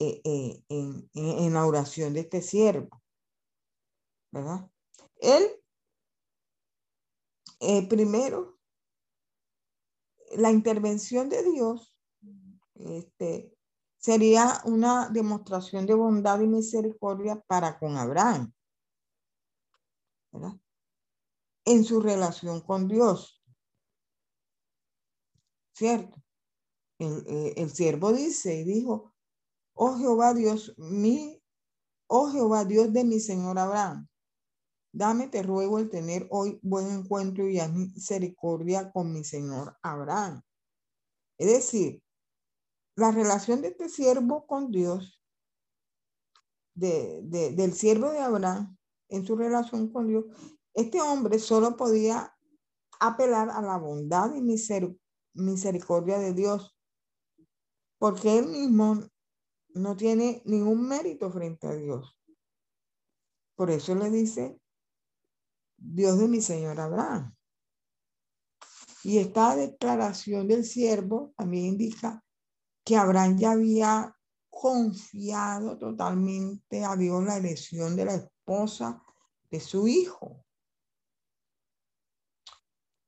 Speaker 2: eh, eh, en, la oración de este siervo. ¿Verdad? Él, eh, primero, la intervención de Dios este, sería una demostración de bondad y misericordia para con Abraham. ¿verdad? En su relación con Dios. ¿Cierto? El, eh, el siervo dice y dijo, oh Jehová Dios, mi, oh Jehová Dios de mi Señor Abraham, dame, te ruego, el tener hoy buen encuentro y misericordia con mi Señor Abraham. Es decir, la relación de este siervo con Dios, de, del siervo de Abraham, en su relación con Dios, este hombre solo podía apelar a la bondad y misericordia de Dios, porque él mismo no tiene ningún mérito frente a Dios. Por eso le dice, Dios de mi Señor Abraham. Y esta declaración del siervo también indica que Abraham ya había confiado totalmente a Dios la elección de la esposa de su hijo.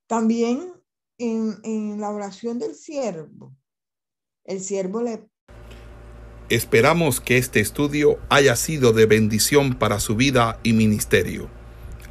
Speaker 2: También en, en la oración del siervo, el siervo le
Speaker 1: Esperamos que este estudio haya sido de bendición para su vida y ministerio.